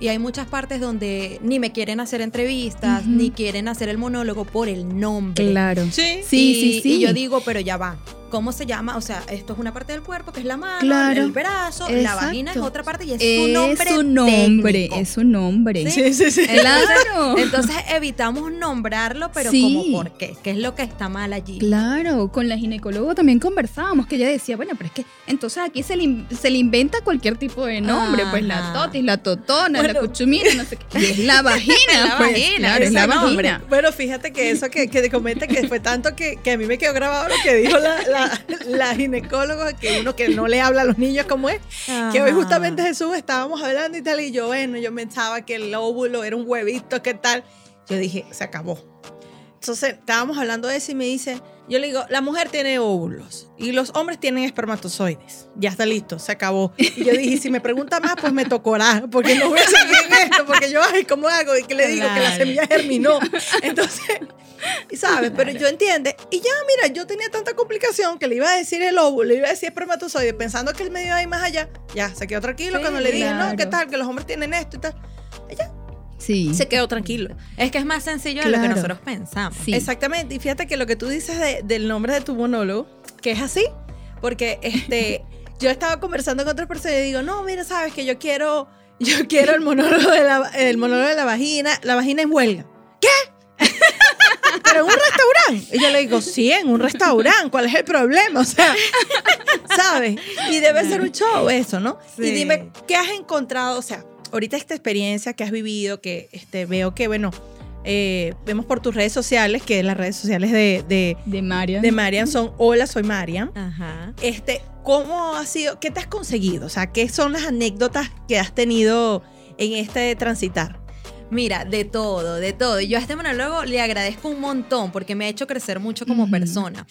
Y hay muchas partes donde ni me quieren hacer entrevistas, ni quieren hacer el monólogo por el nombre. Claro. Sí. Sí, y, sí, sí. y yo digo, pero ya va. ¿Cómo se llama? O sea, esto es una parte del cuerpo que es la mano, Claro. el brazo, la vagina es otra parte y es, Es su nombre. su nombre, técnico. es su nombre. Sí. Sí, sí, sí. Claro. Entonces evitamos nombrarlo, pero Sí. como por qué, qué es lo que está mal allí. Claro, con la ginecóloga también conversábamos, que ella decía, bueno, pero es que entonces aquí se le, in- se le inventa cualquier tipo de nombre, pues la totis, la totona, la cuchumina, no sé qué. Y es la vagina, La pues, vagina, claro, es la nombre. vagina. Bueno, fíjate que eso que, que te comenta que fue tanto que, que a mí me quedó grabado lo que dijo la, la, la ginecóloga, que uno que no le habla a los niños como es, que hoy justamente Jesús estábamos hablando y tal, y yo, bueno, yo pensaba que el óvulo era un huevito, ¿qué tal? Yo dije, se acabó. Entonces estábamos hablando de eso y me dice, yo le digo, la mujer tiene óvulos y los hombres tienen espermatozoides. Ya está listo, se acabó. Y yo dije, si me pregunta más, pues me tocará, porque no voy a seguir en esto, porque yo, ay, ¿cómo hago? Y que le digo que la Claro. semilla germinó. Entonces, sabes, pero yo entiende. Y ya, mira, yo tenía tanta complicación que le iba a decir el óvulo, le iba a decir espermatozoide, pensando que él me iba a ir más allá. Ya, se quedó tranquilo Sí, cuando le dije, no, ¿qué claro. tal? Que los hombres tienen esto y tal. Sí. Se quedó tranquilo. Es que es más sencillo de lo que nosotros pensamos. Sí. Exactamente. Y fíjate que lo que tú dices de- del nombre de tu monólogo, que es así, porque este, yo estaba conversando con otras personas y digo, no, mira, sabes que yo quiero, yo quiero el monólogo de la, el monólogo de la vagina, la vagina en huelga. ¿Qué? Pero en un restaurante. Y yo le digo, sí, en un restaurante. ¿Cuál es el problema? O sea, ¿sabes? Y debe ser un show eso, ¿no? Y dime, ¿qué has encontrado? O sea, ahorita esta experiencia que has vivido, que este, veo que, bueno, eh, vemos por tus redes sociales, que las redes sociales de, de, De Marian. de Marian son Hola, soy Marian. Ajá. Este, ¿Cómo ha sido? ¿Qué te has conseguido? O sea, ¿qué son las anécdotas que has tenido en este transitar? Mira, de todo, de todo. Y yo a este monólogo le agradezco un montón porque me ha hecho crecer mucho como persona.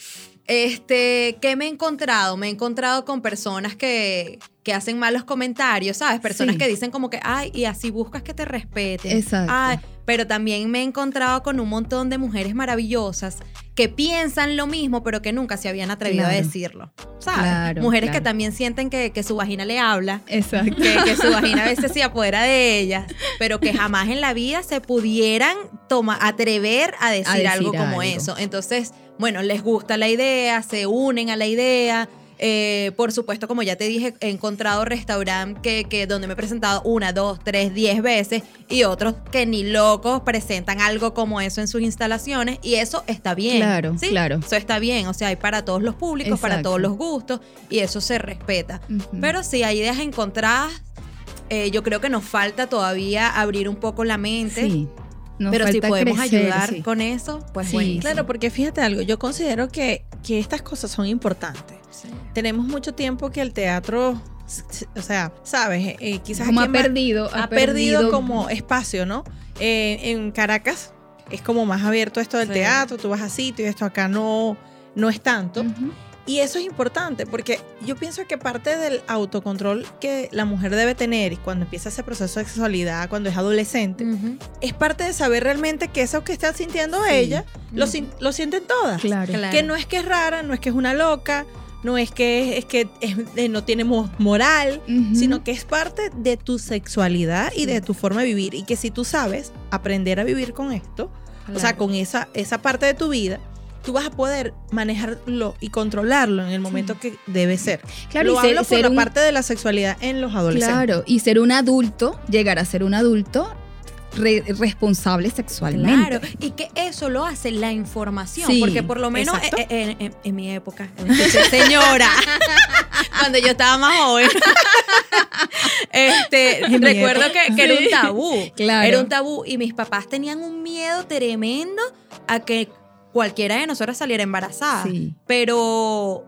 Este, ¿qué me he encontrado? Me he encontrado con personas que, que hacen malos comentarios, ¿sabes? Personas Sí. que dicen como que, ay, y así buscas que te respeten. Exacto. Ay, pero también me he encontrado con un montón de mujeres maravillosas que piensan lo mismo, pero que nunca se habían atrevido a Claro. decirlo. ¿Sabes? Claro, mujeres que claro. también sienten que, que su vagina le habla Exacto. que, que su vagina a veces se apodera de ellas, pero que jamás en la vida se pudieran toma, atrever a decir, decir algo como algo. eso. Entonces, bueno, les gusta la idea, se unen a la idea. Eh, por supuesto, como ya te dije, he encontrado restaurantes que, que donde me he presentado una, dos, tres, diez veces y otros que ni locos presentan algo como eso en sus instalaciones y eso está bien. Claro, ¿sí? claro. Eso está bien, o sea, hay para todos los públicos, para todos los gustos y eso se respeta. Pero sí, hay ideas encontradas. Eh, yo creo que nos falta todavía abrir un poco la mente. Sí. Nos pero si podemos crecer, ayudar sí. con eso, pues Sí, bueno. Claro, porque fíjate algo, yo considero que, que estas cosas son importantes. Tenemos mucho tiempo que el teatro, o sea, sabes, Eh, quizás Como ha perdido. ha perdido como espacio, ¿no? Eh, en Caracas es como más abierto esto del Sí. teatro, tú vas a sitio y esto acá no, no es tanto. Ujú. Y eso es importante porque yo pienso que parte del autocontrol que la mujer debe tener cuando empieza ese proceso de sexualidad, cuando es adolescente, es parte de saber realmente que eso que está sintiendo Sí. ella, lo, lo sienten todas. Claro. Claro. Que no es que es rara, no es que es una loca, no es que es, que es- no tiene mo- moral, sino que es parte de tu sexualidad y de tu forma de vivir. Y que si tú sabes aprender a vivir con esto, o sea, con esa, esa parte de tu vida, tú vas a poder manejarlo y controlarlo en el momento que debe ser. Claro, Lo y ser- hablo por ser la un- parte de la sexualidad en los adolescentes. Claro, y ser un adulto, llegar a ser un adulto re- responsable sexualmente. Claro, y que eso lo hace la información, Sí, porque por lo menos eh, eh, en, en- en mi época, señora, cuando yo estaba más joven, este, recuerdo que, que era un tabú, Claro. era un tabú y mis papás tenían un miedo tremendo a que cualquiera de nosotras saliera embarazada, Sí. pero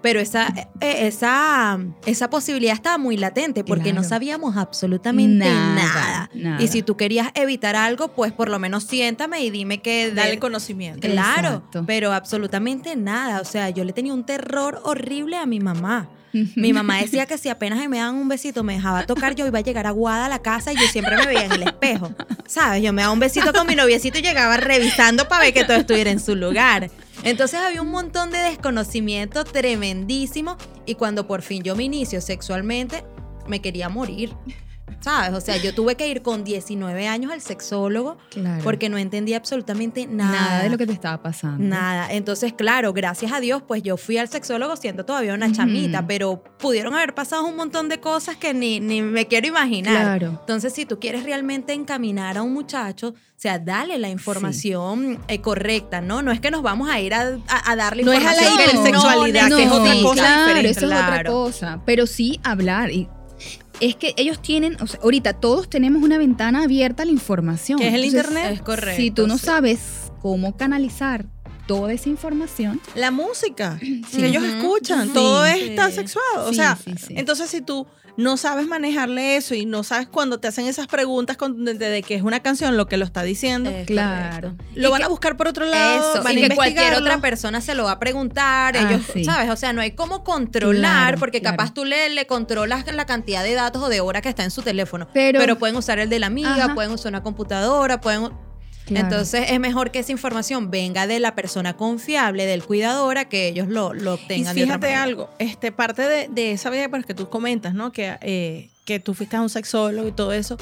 pero esa, eh, esa, esa posibilidad estaba muy latente porque no sabíamos absolutamente Nada, nada. nada. Y si tú querías evitar algo, pues por lo menos siéntame y dime que... de- Dale conocimiento. Claro, Exacto. pero absolutamente nada. O sea, yo le tenía un terror horrible a mi mamá. Mi mamá decía que si apenas me daban un besito, me dejaba tocar, yo iba a llegar aguada a la casa y yo siempre me veía en el espejo. ¿Sabes? Yo me daba un besito con mi noviecito y llegaba revisando para ver que todo estuviera en su lugar. Entonces había un montón de desconocimiento tremendísimo y cuando por fin yo me inicio sexualmente, me quería morir. ¿Sabes? O sea, yo tuve que ir con 19 años al sexólogo Claro. porque no entendía absolutamente nada. nada de lo que te estaba pasando. Nada. Entonces, claro, gracias a Dios, pues yo fui al sexólogo siendo todavía una chamita, pero pudieron haber pasado un montón de cosas que ni, ni me quiero imaginar. Claro. Entonces, si tú quieres realmente encaminar a un muchacho, o sea, dale la información eh, correcta, ¿no? No es que nos vamos a ir a, a- a darle No es a la hipersexualidad, no que es otra cosa claro, diferente. Eso es otra cosa. Pero sí hablar. Y es que ellos tienen, o sea, ahorita todos tenemos una ventana abierta a la información. ¿Qué es el Entonces, internet? Es correcto. Si tú no sí. sabes cómo canalizar toda esa información. La música Sí. que ellos escuchan, Sí. todo Sí. está sexuado. O Sí, sea, sí, sí. entonces si tú no sabes manejarle eso y no sabes cuando te hacen esas preguntas con- de, de que es una canción lo que lo está diciendo, Es Claro. correcto. lo Y van que- a buscar por otro lado, Eso, van y a que cualquier otra persona se lo va a preguntar, Ah, ellos, sí. ¿sabes? O sea, no hay cómo controlar, Claro, porque capaz tú le, le controlas la cantidad de datos o de horas que está en su teléfono. Pero- Pero, pueden usar el de la amiga, Ajá. pueden usar una computadora, pueden... Claro. Entonces es mejor que esa información venga de la persona confiable, del cuidador, a que ellos lo, lo Y obtengan de otra fíjate algo, este, parte de, de esa vida pues, que tú comentas, ¿no? Que, eh, que tú fuiste a un sexólogo y todo eso.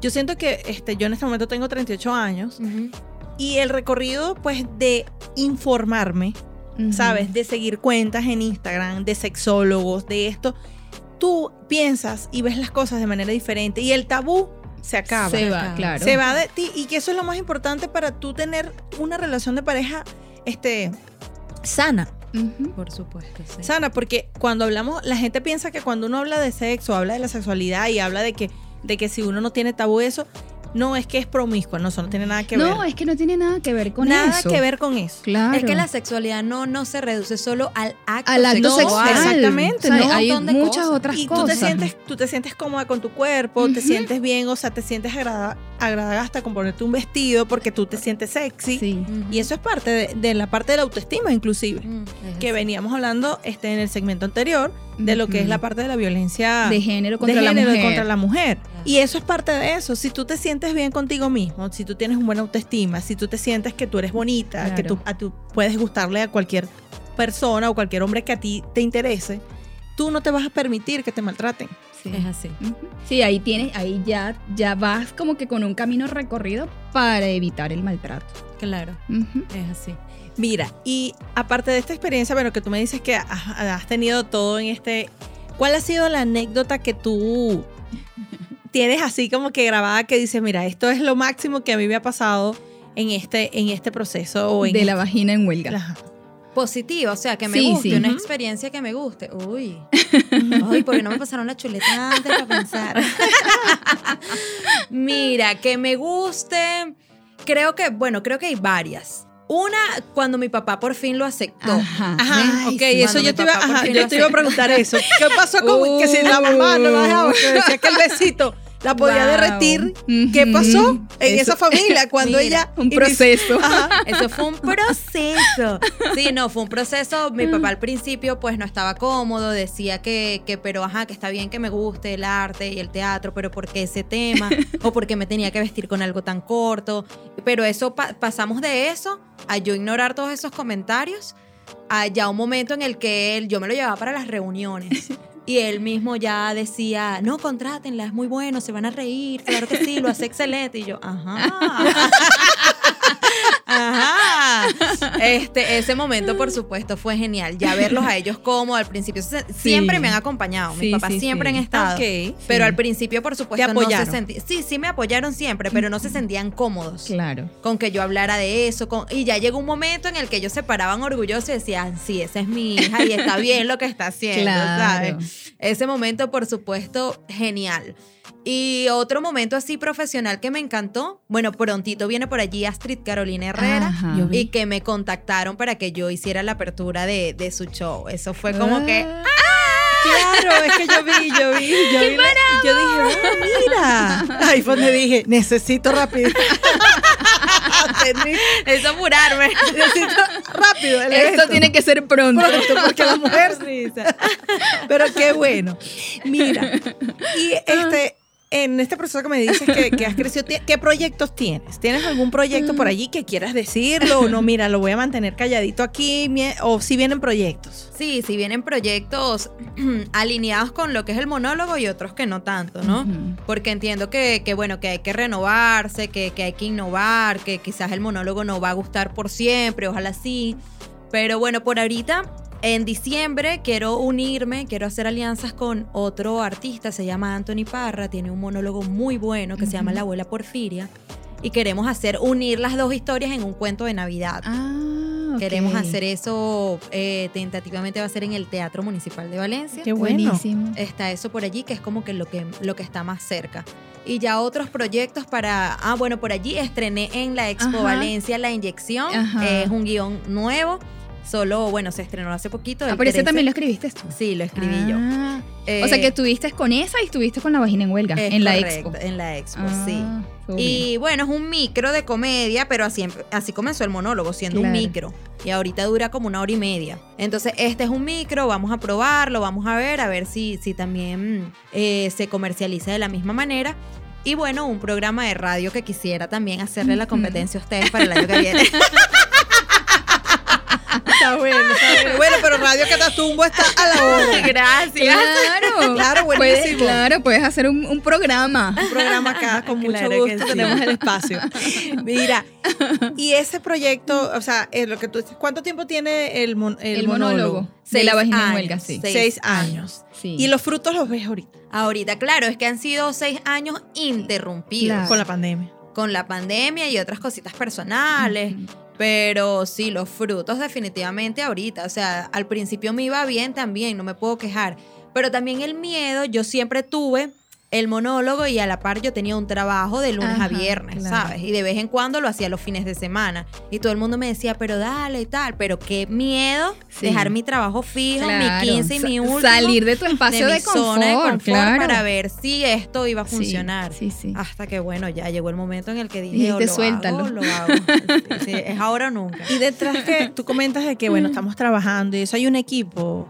Yo siento que este, yo en este momento tengo 38 años Ujú. y el recorrido, pues, de informarme. ¿sabes? De seguir cuentas en Instagram, de sexólogos, de esto. Tú piensas y ves las cosas de manera diferente y el tabú se acaba. Se va, claro. Se va de ti y que eso es lo más importante para tú tener una relación de pareja este, sana. Por supuesto, sí. Sana, porque cuando hablamos, la gente piensa que cuando uno habla de sexo, habla de la sexualidad y habla de que, de que si uno no tiene tabú eso, no es que es promiscuo, no, eso no tiene nada que No, ver. es que no tiene nada que ver con nada eso. que ver con eso. Claro. Es que la sexualidad no, no se reduce solo al acto al acto sexual. sexual. exactamente, O sea, ¿no? hay Un montón de muchas cosas. otras Y tú cosas. te sientes, tú te sientes cómoda con tu cuerpo, te sientes bien, o sea, te sientes agrada- agradada hasta con ponerte un vestido porque tú te sientes sexy. Sí. Y eso es parte de, de la parte de la autoestima, inclusive. Mm, Que veníamos hablando este, en el segmento anterior de lo que es la parte de la violencia de género contra de la mujer. contra la mujer. Y eso es parte de eso. Si tú te sientes bien contigo mismo, si tú tienes un buena autoestima, si tú te sientes que tú eres bonita, que tú, a tú puedes gustarle a cualquier persona o cualquier hombre que a ti te interese, tú no te vas a permitir que te maltraten. Sí. Es así. Sí, ahí tienes, ahí ya, ya vas como que con un camino recorrido para evitar el maltrato. Claro, es así. Mira, y aparte de esta experiencia, bueno, que tú me dices que has, tenido todo en este, ¿cuál ha sido la anécdota que tú tienes así como que grabada que dices, mira, esto es lo máximo que a mí me ha pasado en este, en este proceso o en De la este- vagina en huelga. Ajá. Positiva, o sea, que me Sí, guste, sí. una experiencia que me guste. Uy. Ay, porque no me pasaron la chuleta antes para pensar. Mira, que me guste. Creo que, bueno, creo que hay varias. Una, cuando mi papá por fin lo aceptó. Ajá. Ajá, Ay, ok, sí. eso yo te iba, ajá, yo te iba a preguntar eso. ¿Qué pasó con que si la mamá no la dejaba? Que decía que el besito la podía Wow. derretir. ¿Qué pasó en Eso- esa familia cuando Mira, ella Un proceso. Ajá. Eso fue un proceso. Sí, no, fue un proceso. Mi papá al principio pues no estaba cómodo, decía que, que, pero ajá, que está bien que me guste el arte y el teatro, pero ¿por qué ese tema? O porque me tenía que vestir con algo tan corto. Pero eso pa- pasamos de eso a yo ignorar todos esos comentarios a ya un momento en el que él, yo me lo llevaba para las reuniones. Y él mismo ya decía, no, contrátenla, es muy bueno, se van a reír, claro que sí, lo hace excelente. Y yo, ajá. Ajá. Este, ese momento, por supuesto, fue genial. Ya verlos a ellos como al principio. se- Siempre me han acompañado. Mis Sí, papás sí, siempre sí. han estado. Pero Sí. al principio, por supuesto, Te no se sentían. Sí, sí me apoyaron siempre, pero no se sentían cómodos Claro. con que yo hablara de eso. Con, y ya llegó un momento en el que ellos se paraban orgullosos y decían, sí, esa es mi hija y está bien lo que está haciendo, Claro. ¿sabes? Ese momento, por supuesto, genial. Y otro momento así profesional que me encantó, bueno, prontito viene por allí Astrid Carolina Herrera Ajá. Yo vi. Y que me contactaron para que yo hiciera la apertura de, de su show. Eso fue como que... Ah. Claro, es que yo vi, yo vi, yo vi. la- yo dije, "Ah, mira. Ahí fue donde dije, necesito rápido. Eso apurarme. necesito rápido. el Esto evento. tiene que ser pronto. pronto, porque la mujer Pero qué bueno. Mira, y este, en este proceso que me dices que, que has crecido, ¿tie- ¿qué proyectos tienes? ¿Tienes algún proyecto por allí que quieras decirlo? O no, mira, lo voy a mantener calladito aquí, o si vienen proyectos. Sí, si vienen proyectos alineados con lo que es el monólogo y otros que no tanto, ¿no? Porque entiendo que, que, bueno, que hay que renovarse, que, que hay que innovar, que quizás el monólogo no va a gustar por siempre, ojalá sí. Pero bueno, por ahorita, en diciembre quiero unirme, quiero hacer alianzas con otro artista, se llama Anthony Parra, tiene un monólogo muy bueno que se llama. La abuela Porfiria. Y queremos hacer, unir las dos historias en un cuento de Navidad. Ah, ok. Queremos hacer eso, eh, tentativamente va a ser en el Teatro Municipal de Valencia. Qué bueno. Buenísimo. Está eso por allí, que es como que lo que, lo que está más cerca. y ya otros proyectos para, ah, bueno, por allí estrené en la Expo Ajá. Valencia La Inyección, Ajá. es un guion nuevo, solo, bueno, se estrenó hace poquito. el pero ese 13. también lo escribiste tú. Sí, lo escribí yo. Ah, Eh, o sea que estuviste con esa y estuviste con la vagina en huelga en la correcto, expo. En la Expo, Ah, sí. Y bueno, es un micro de comedia, pero así, así comenzó el monólogo, siendo un Claro. micro. Y ahorita dura como una hora y media. Entonces, este es un micro, vamos a probarlo, vamos a ver, a ver si, si también eh, se comercializa de la misma manera. Y bueno, un programa de radio que quisiera también hacerle la competencia a ustedes para el año que viene. Está bueno, está bueno. Bueno, pero Radio Catatumbo está a la hora. Gracias. Claro, Claro, puedes, buenísimo. claro, puedes hacer un, un programa. Un programa acá, con mucho Claro que gusto sí. tenemos el espacio. Mira, y ese proyecto, o sea, es lo que tú dices, ¿cuánto tiempo tiene el, mon- el El, monólogo? monólogo de la Seis vagina en años. huelga, sí. Seis Seis, años. Sí. Y los frutos los ves ahorita, Ahorita, claro, es que han sido seis años interrumpidos Claro. con la pandemia. con la pandemia y otras cositas personales. Ujú. Pero sí, los frutos definitivamente ahorita. O sea, al principio me iba bien también, no me puedo quejar. Pero también el miedo, yo siempre tuve el monólogo y a la par yo tenía un trabajo de lunes a Ajá, viernes, claro. ¿sabes? Y de vez en cuando lo hacía los fines de semana. Y todo el mundo me decía, pero dale y tal. Pero qué miedo Sí. dejar mi trabajo fijo, Claro. mi 15 y mi último. Salir de tu espacio de, mi confort, zona de confort claro. para ver si esto iba a funcionar. Sí, sí. Hasta que bueno, ya llegó el momento en el que dije, Dijiste, o lo "Suéltalo". hago, lo hago. Es ahora o nunca. Y detrás que tú comentas de que, bueno, estamos trabajando y eso hay un equipo.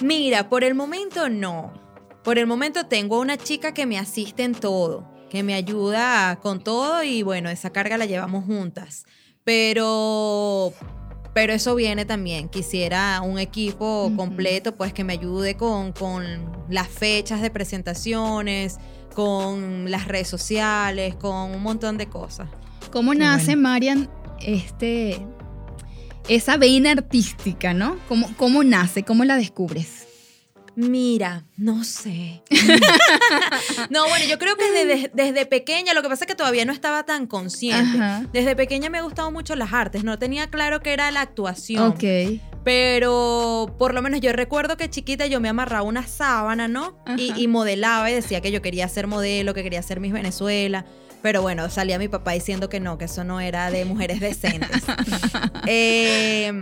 Mira, por el momento no. Por el momento tengo una chica que me asiste en todo, que me ayuda con todo y bueno, esa carga la llevamos juntas. Pero pero eso viene también. Quisiera un equipo completo, pues que me ayude con, con las fechas de presentaciones, con las redes sociales, con un montón de cosas. ¿Cómo nace, bueno. Marian, este, esa vena artística, ¿no? ¿Cómo, ¿Cómo nace? ¿Cómo la descubres? Mira, no sé. no, bueno, yo creo que desde, desde pequeña, lo que pasa es que todavía no estaba tan consciente. Ajá. Desde pequeña me ha gustado mucho las artes, no tenía claro que era la actuación. Ok. Pero por lo menos yo recuerdo que chiquita yo me amarraba una sábana, ¿no? Y, y modelaba y decía que yo quería ser modelo, que quería ser Miss Venezuela. Pero bueno, salía mi papá diciendo que no, que eso no era de mujeres decentes. Eh,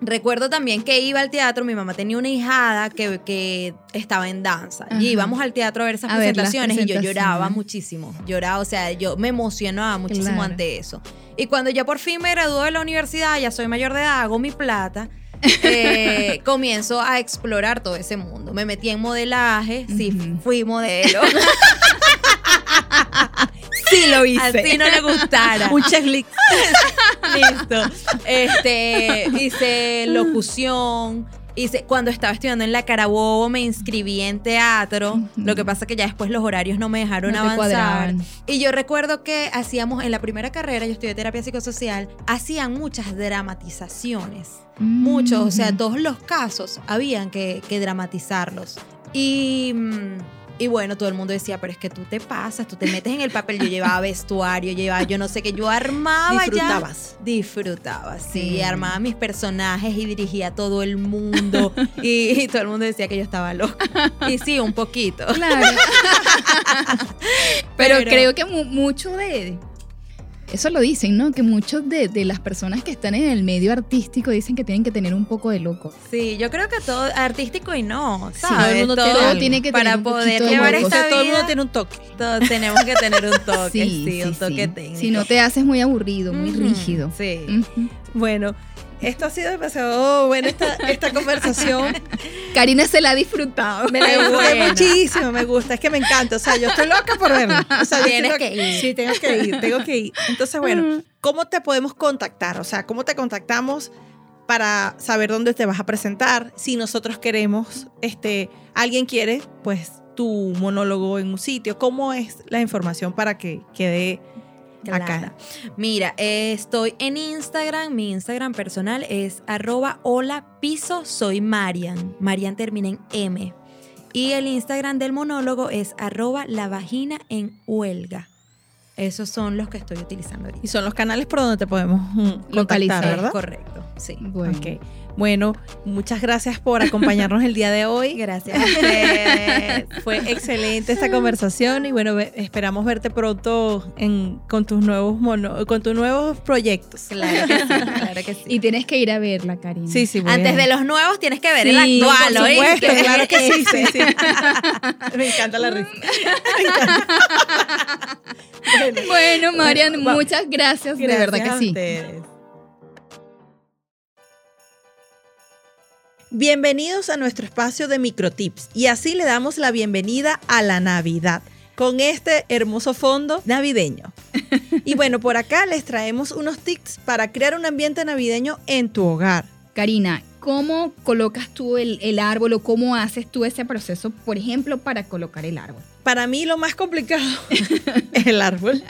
recuerdo también que iba al teatro, mi mamá tenía una hijada que, que estaba en danza. Ajá. Y íbamos al teatro a ver esas A ver las presentaciones y yo lloraba muchísimo. Lloraba, o sea, yo me emocionaba muchísimo Claro. ante eso. Y cuando ya por fin me gradué de la universidad, ya soy mayor de edad, hago mi plata. Eh, comienzo a explorar todo ese mundo. Me metí en modelaje, sí, fui modelo. Sí lo hice. Así no le gustara. Un checklist. Listo. Este, hice locución. Hice, cuando estaba estudiando en la Carabobo me inscribí en teatro. Lo que pasa que ya después los horarios no me dejaron No avanzar. Y yo recuerdo que hacíamos en la primera carrera, yo estudié terapia psicosocial, hacían muchas dramatizaciones. Muchos, o sea, todos los casos habían que, que dramatizarlos. Y, mm, y bueno, todo el mundo decía, pero es que tú te pasas, tú te metes en el papel. Yo llevaba vestuario, llevaba yo no sé qué, yo armaba ya. Disfrutabas. Disfrutaba, sí, Sí. armaba mis personajes y dirigía a todo el mundo. y, y todo el mundo decía que yo estaba loca. Y sí, un poquito. Claro. Pero, Pero- creo que mu- mucho de. Eso lo dicen, ¿no? Que muchos de, de las personas que están en el medio artístico dicen que tienen que tener un poco de loco. Sí, yo creo que todo artístico y no, Sí, todo el mundo tiene Todo tiene que para tener un poder de llevar loco. Esta todo el mundo vida- tiene un toque. Todos tenemos que tener un toque, sí, un toque sí. técnico. Si no te haces muy aburrido, muy rígido. Sí. Bueno, esto ha sido demasiado buena esta, esta conversación. Karina se la ha disfrutado. Me la disfruté buena. muchísimo, me gusta, es que me encanta. O sea, yo estoy loca por verlo. O sea, Tienes que ir. Sí, tengo que ir, tengo que ir. Entonces, bueno, ¿cómo te podemos contactar? O sea, ¿cómo te contactamos para saber dónde te vas a presentar? Si nosotros queremos, este, alguien quiere, pues tu monólogo en un sitio. ¿Cómo es la información para que quede Claro. acá? Mira, eh, estoy en Instagram. Mi Instagram personal es arroba hola piso soy Marian. Marian termina en M. Y el Instagram del monólogo es arroba la vagina en huelga. Esos son los que estoy utilizando ahorita. Y son los canales por donde te podemos mm, Localizar. ¿verdad? Es correcto. Sí. Bueno. Ok. Bueno, muchas gracias por acompañarnos el día de hoy. Gracias a ustedes. Fue excelente esta conversación y bueno, esperamos verte pronto en, con tus nuevos mono- con tus nuevos proyectos. Claro que sí, claro que sí. Y tienes que ir a verla, Karina. Sí, sí, Antes a- de los nuevos tienes que ver Sí, el actual, por supuesto, ¿oíste? claro que sí, sí, sí. Me encanta la risa. Bueno, Marian, muchas gracias, de verdad Gracias que a sí. Bienvenidos a nuestro espacio de microtips y así le damos la bienvenida a la Navidad con este hermoso fondo navideño. Y bueno, por acá les traemos unos tips para crear un ambiente navideño en tu hogar. Karina, ¿cómo colocas tú el, el árbol o cómo haces tú ese proceso, por ejemplo, para colocar el árbol? Para mí lo más complicado es el árbol.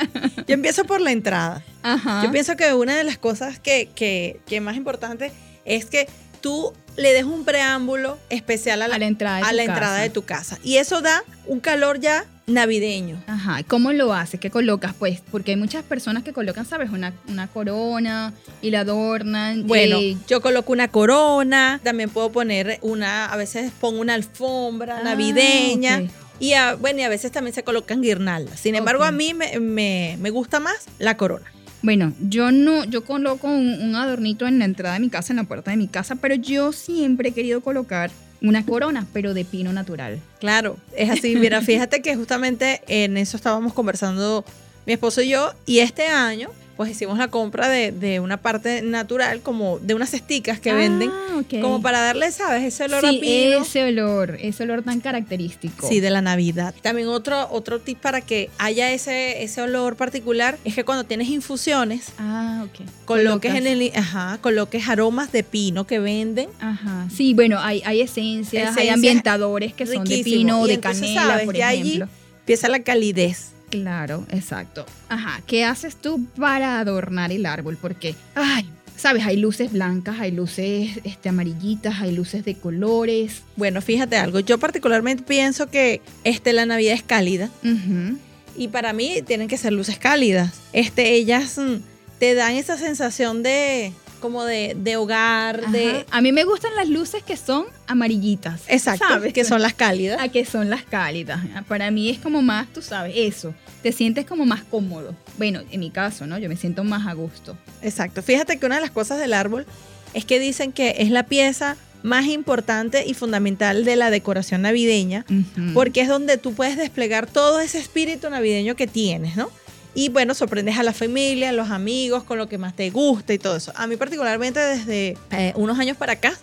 Yo empiezo por la entrada. Ajá. Yo pienso que una de las cosas que, que, que más importante es que tú le des un preámbulo especial a la, a la entrada de a tu la entrada casa. de tu casa. Y eso da un calor ya navideño. Ajá, ¿cómo lo haces? ¿Qué colocas? Pues, porque hay muchas personas que colocan, ¿sabes? Una, una corona y la adornan. Bueno, yo coloco una corona, también puedo poner una, a veces pongo una alfombra ah, navideña. Y a, bueno, y a veces también se colocan guirnaldas. Sin embargo, a mí me, me- me gusta más la corona. Bueno, yo no, yo coloco un, un adornito en la entrada de mi casa, en la puerta de mi casa, pero yo siempre he querido colocar una corona, pero de pino natural. Claro, es así. Mira, fíjate que justamente en eso estábamos conversando mi esposo y yo. Y este año, pues hicimos la compra de, de una parte natural, como de unas cesticas que venden, Ah, ok. como para darle, ¿sabes? Ese olor sí, a pino. ese olor, ese olor tan característico. Sí, de la Navidad. También otro, otro tip para que haya ese, ese olor particular es que cuando tienes infusiones, Ah, ok. coloques Colocas. en el, ajá, coloques aromas de pino que venden. Ajá. Sí, bueno, hay, hay esencias, hay ambientadores que son de riquísimo. pino Y de entonces, canela, ¿sabes? por Ya allí-. Empieza la calidez. Claro, exacto. Ajá, ¿qué haces tú para adornar el árbol? Porque, ay, sabes, hay luces blancas, hay luces este, amarillitas, hay luces de colores. Bueno, fíjate algo. Yo particularmente pienso que este, la Navidad es cálida. Y para mí tienen que ser luces cálidas. Este, ellas mm, te dan esa sensación de como de, de hogar, de. A mí me gustan las luces que son amarillitas. exacto, ¿sabes? que son las cálidas. A que son las cálidas. Para mí es como más, tú sabes, eso. Te sientes como más cómodo. Bueno, en mi caso, ¿no? Yo me siento más a gusto. Exacto. Fíjate que una de las cosas del árbol es que dicen que es la pieza más importante y fundamental de la decoración navideña, porque es donde tú puedes desplegar todo ese espíritu navideño que tienes, ¿no? Y bueno, sorprendes a la familia, a los amigos, con lo que más te gusta y todo eso. A mí particularmente desde eh, unos años para acá,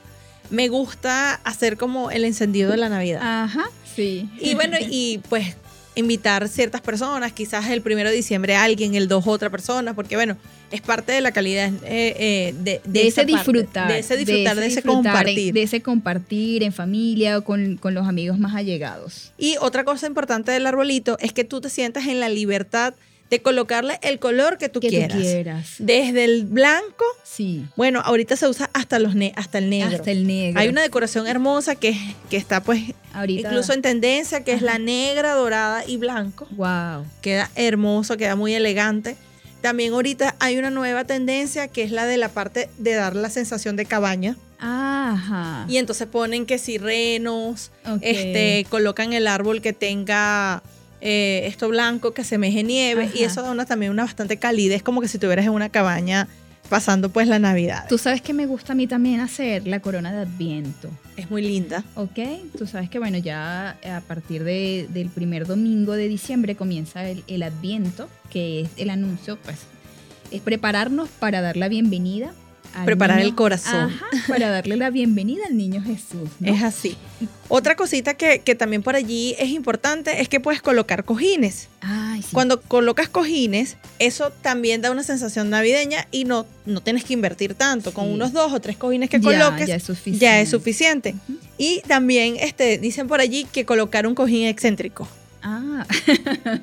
me gusta hacer como el encendido de la Navidad. Ajá, sí. Y bueno, y pues invitar ciertas personas, quizás el primero de diciembre a alguien, el 2 otra persona, porque bueno, es parte de la calidad eh, eh, de, de, ese parte, disfrutar. de ese disfrutar, de ese, compartir. De ese compartir en familia o con, con los amigos más allegados. Y otra cosa importante del arbolito es que tú te sientas en la libertad de colocarle el color que tú que quieras. tú quieras. Desde el blanco, Sí. bueno, ahorita se usa hasta los ne- hasta el negro. Hasta el negro. Hay una decoración hermosa que, que está pues Ahorita. incluso en tendencia, que es la negra, dorada y blanco. Wow. Queda hermoso, queda muy elegante. También ahorita hay una nueva tendencia que es la de la parte de dar la sensación de cabaña. Ajá. Y entonces ponen que si renos, Ok. este, colocan el árbol que tenga eh, esto blanco que asemeje nieve y eso da una, también una bastante calidez, como que si estuvieras en una cabaña pasando pues la Navidad. Tú sabes que me gusta a mí también hacer la corona de Adviento. Es muy linda. ¿Ok? Tú sabes que, bueno, ya a partir de- del primer domingo de diciembre comienza el, el Adviento, que es el anuncio, pues, es prepararnos para dar la bienvenida. Al Preparar niño- el corazón. Ajá, para darle la bienvenida al niño Jesús. ¿no? Es así. Otra cosita que, que también por allí es importante es que puedes colocar cojines. Ay, sí. Cuando colocas cojines, eso también da una sensación navideña y no, no tienes que invertir tanto. Con unos dos o tres cojines que Ya, coloques, ya es suficiente. ya es suficiente. Ujú. Y también este, dicen por allí que colocar un cojín excéntrico. Ah,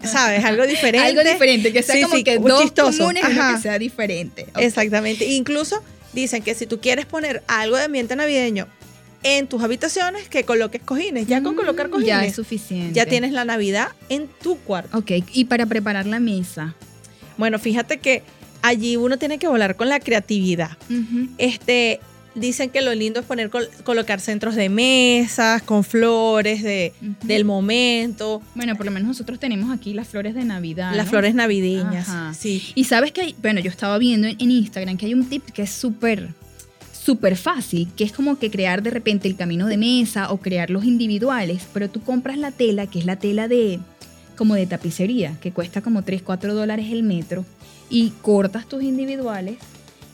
¿Sabes? Algo diferente. algo diferente, que sea Sí, como sí, que dos chistoso. comunes Ajá. que sea diferente. Exactamente. Incluso dicen que si tú quieres poner algo de ambiente navideño en tus habitaciones, que coloques cojines. Ya con Mm, colocar Ya cojines, es suficiente. ya tienes la Navidad en tu cuarto. Ok, y para preparar la mesa. Bueno, fíjate que allí uno tiene que volar con la creatividad. Este, dicen que lo lindo es poner col- colocar centros de mesas con flores de, del momento, Bueno, por lo menos nosotros tenemos aquí las flores de Navidad. las ¿no? flores navideñas. Ajá. Sí. Y sabes que hay, bueno, yo estaba viendo en, en Instagram que hay un tip que es súper, súper fácil, que es como que crear de repente el camino de mesa o crear los individuales, pero tú compras la tela, que es la tela de, como de tapicería, que cuesta como 3, 4 dólares el metro, y cortas tus individuales.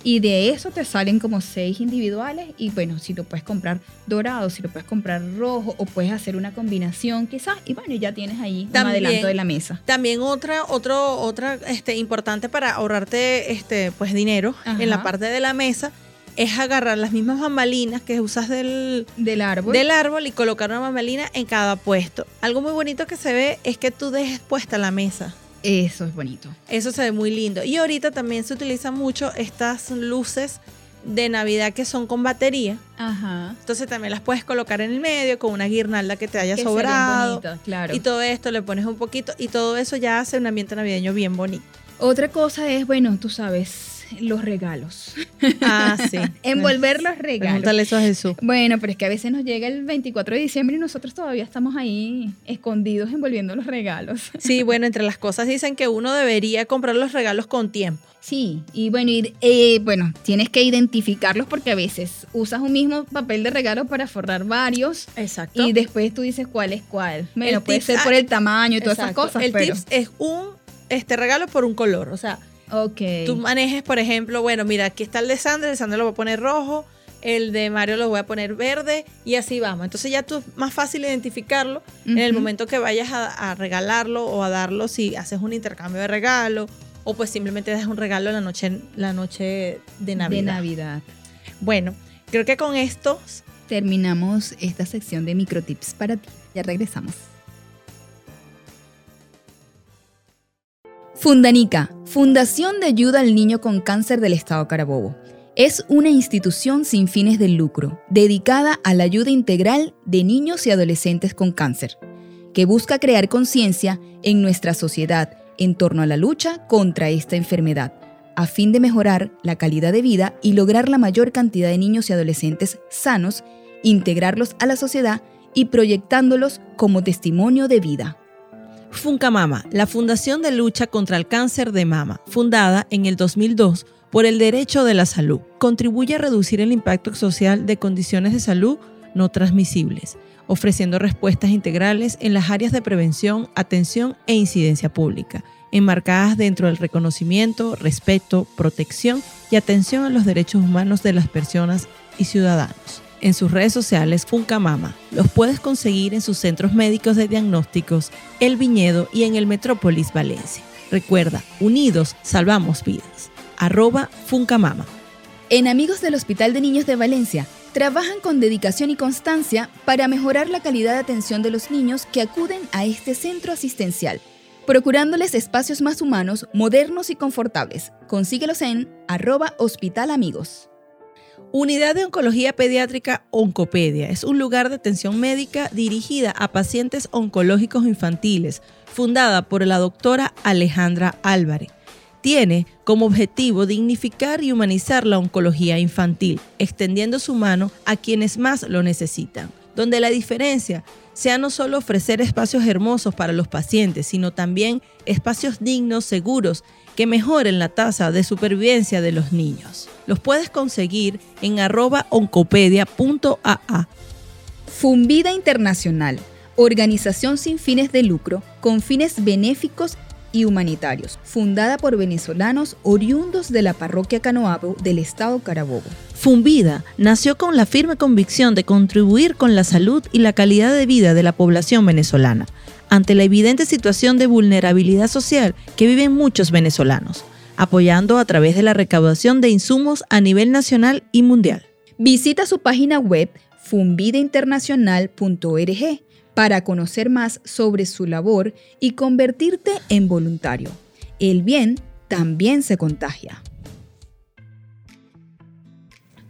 Y de eso te salen como seis individuales. Y bueno, si lo puedes comprar dorado, si lo puedes comprar rojo, o puedes hacer una combinación quizás. Y bueno, ya tienes ahí un También- adelanto de la mesa. También otra, otro, otra este, importante para ahorrarte este, pues, dinero en la parte de la mesa es agarrar las mismas bambalinas que usas del, Del árbol. del árbol y colocar una bambalina en cada puesto. Algo muy bonito que se ve es que tú dejes puesta la mesa. Eso es bonito. Eso se ve muy lindo. Y ahorita también se utilizan mucho estas luces de Navidad que son con batería. Ajá. Entonces también las puedes colocar en el medio con una guirnalda que te haya Que sobrado. claro. Y todo esto le pones un poquito y todo eso ya hace un ambiente navideño bien bonito. Otra cosa es, bueno, tú sabes, los regalos. Ah, sí. Envolver los regalos. Pregúntale eso a Jesús. Bueno, pero es que a veces nos llega el 24 de diciembre y nosotros todavía estamos ahí escondidos envolviendo los regalos. Sí, bueno, entre las cosas dicen que uno debería comprar los regalos con tiempo. Sí, y bueno, y, eh, bueno, tienes que identificarlos porque a veces usas un mismo papel de regalo para forrar varios Exacto. y después tú dices cuál es cuál. Bueno, El puede tips- ser por ah, el tamaño y todas esas cosas, El pero... tips es un este regalo por un color. O sea, Ok. tú manejes, por ejemplo, bueno, mira, aquí está el de Sandra, el de Sandra lo voy a poner rojo, el de Mario lo voy a poner verde y así vamos. Entonces ya tú es más fácil identificarlo en el momento que vayas a, a regalarlo o a darlo si haces un intercambio de regalo o pues simplemente das un regalo la noche, la noche de Navidad. De Navidad. Bueno, creo que con esto Terminamos esta sección de microtips para ti. Ya regresamos. Fundanica, Fundación de Ayuda al Niño con Cáncer del Estado Carabobo. Es una institución sin fines de lucro, dedicada a la ayuda integral de niños y adolescentes con cáncer, que busca crear conciencia en nuestra sociedad en torno a la lucha contra esta enfermedad, a fin de mejorar la calidad de vida y lograr la mayor cantidad de niños y adolescentes sanos, integrarlos a la sociedad y proyectándolos como testimonio de vida. Funcamama, la Fundación de Lucha contra el Cáncer de Mama, fundada en el 2002 por el derecho de la salud, contribuye a reducir el impacto social de condiciones de salud no transmisibles, ofreciendo respuestas integrales en las áreas de prevención, atención e incidencia pública, enmarcadas dentro del reconocimiento, respeto, protección y atención a los derechos humanos de las personas y ciudadanos. En sus redes sociales Funcamama los puedes conseguir en sus centros médicos de diagnósticos, El Viñedo y en el Metrópolis Valencia. Recuerda, unidos salvamos vidas. Arroba Funcamama. En Amigos del Hospital de Niños de Valencia, trabajan con dedicación y constancia para mejorar la calidad de atención de los niños que acuden a este centro asistencial, procurándoles espacios más humanos, modernos y confortables. Consíguelos en arroba Hospital Amigos. Unidad de Oncología Pediátrica Oncopedia es un lugar de atención médica dirigida a pacientes oncológicos infantiles, fundada por la doctora Alejandra Álvarez. Tiene como objetivo dignificar y humanizar la oncología infantil, extendiendo su mano a quienes más lo necesitan, donde la diferencia sea no solo ofrecer espacios hermosos para los pacientes, sino también espacios dignos, seguros, que mejoren la tasa de supervivencia de los niños. Los puedes conseguir en arroba oncopedia.aa. Funvida Internacional, organización sin fines de lucro, con fines benéficos y humanitarios, fundada por venezolanos oriundos de la parroquia Canoabo del estado Carabobo. Funvida nació con la firme convicción de contribuir con la salud y la calidad de vida de la población venezolana, ante la evidente situación de vulnerabilidad social que viven muchos venezolanos, apoyando a través de la recaudación de insumos a nivel nacional y mundial. Visita su página web funvidainternacional.org para conocer más sobre su labor y convertirte en voluntario. El bien también se contagia.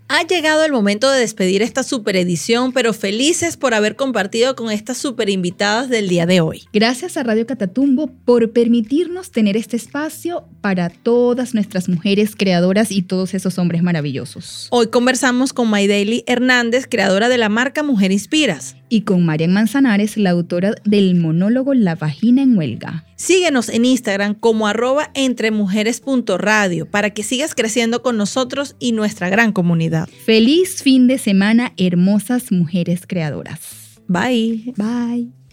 Ha llegado el momento de despedir esta super edición, pero felices por haber compartido con estas super invitadas del día de hoy. Gracias a Radio Catatumbo por permitirnos tener este espacio para todas nuestras mujeres creadoras y todos esos hombres maravillosos. Hoy conversamos con Maydaily Hernández, creadora de la marca Mujer Inspiras. Y con Marian Manzanares, la autora del monólogo La vagina en huelga. Síguenos en Instagram como arroba entremujeres.radio para que sigas creciendo con nosotros y nuestra gran comunidad. Feliz fin de semana, hermosas mujeres creadoras. Bye. Bye.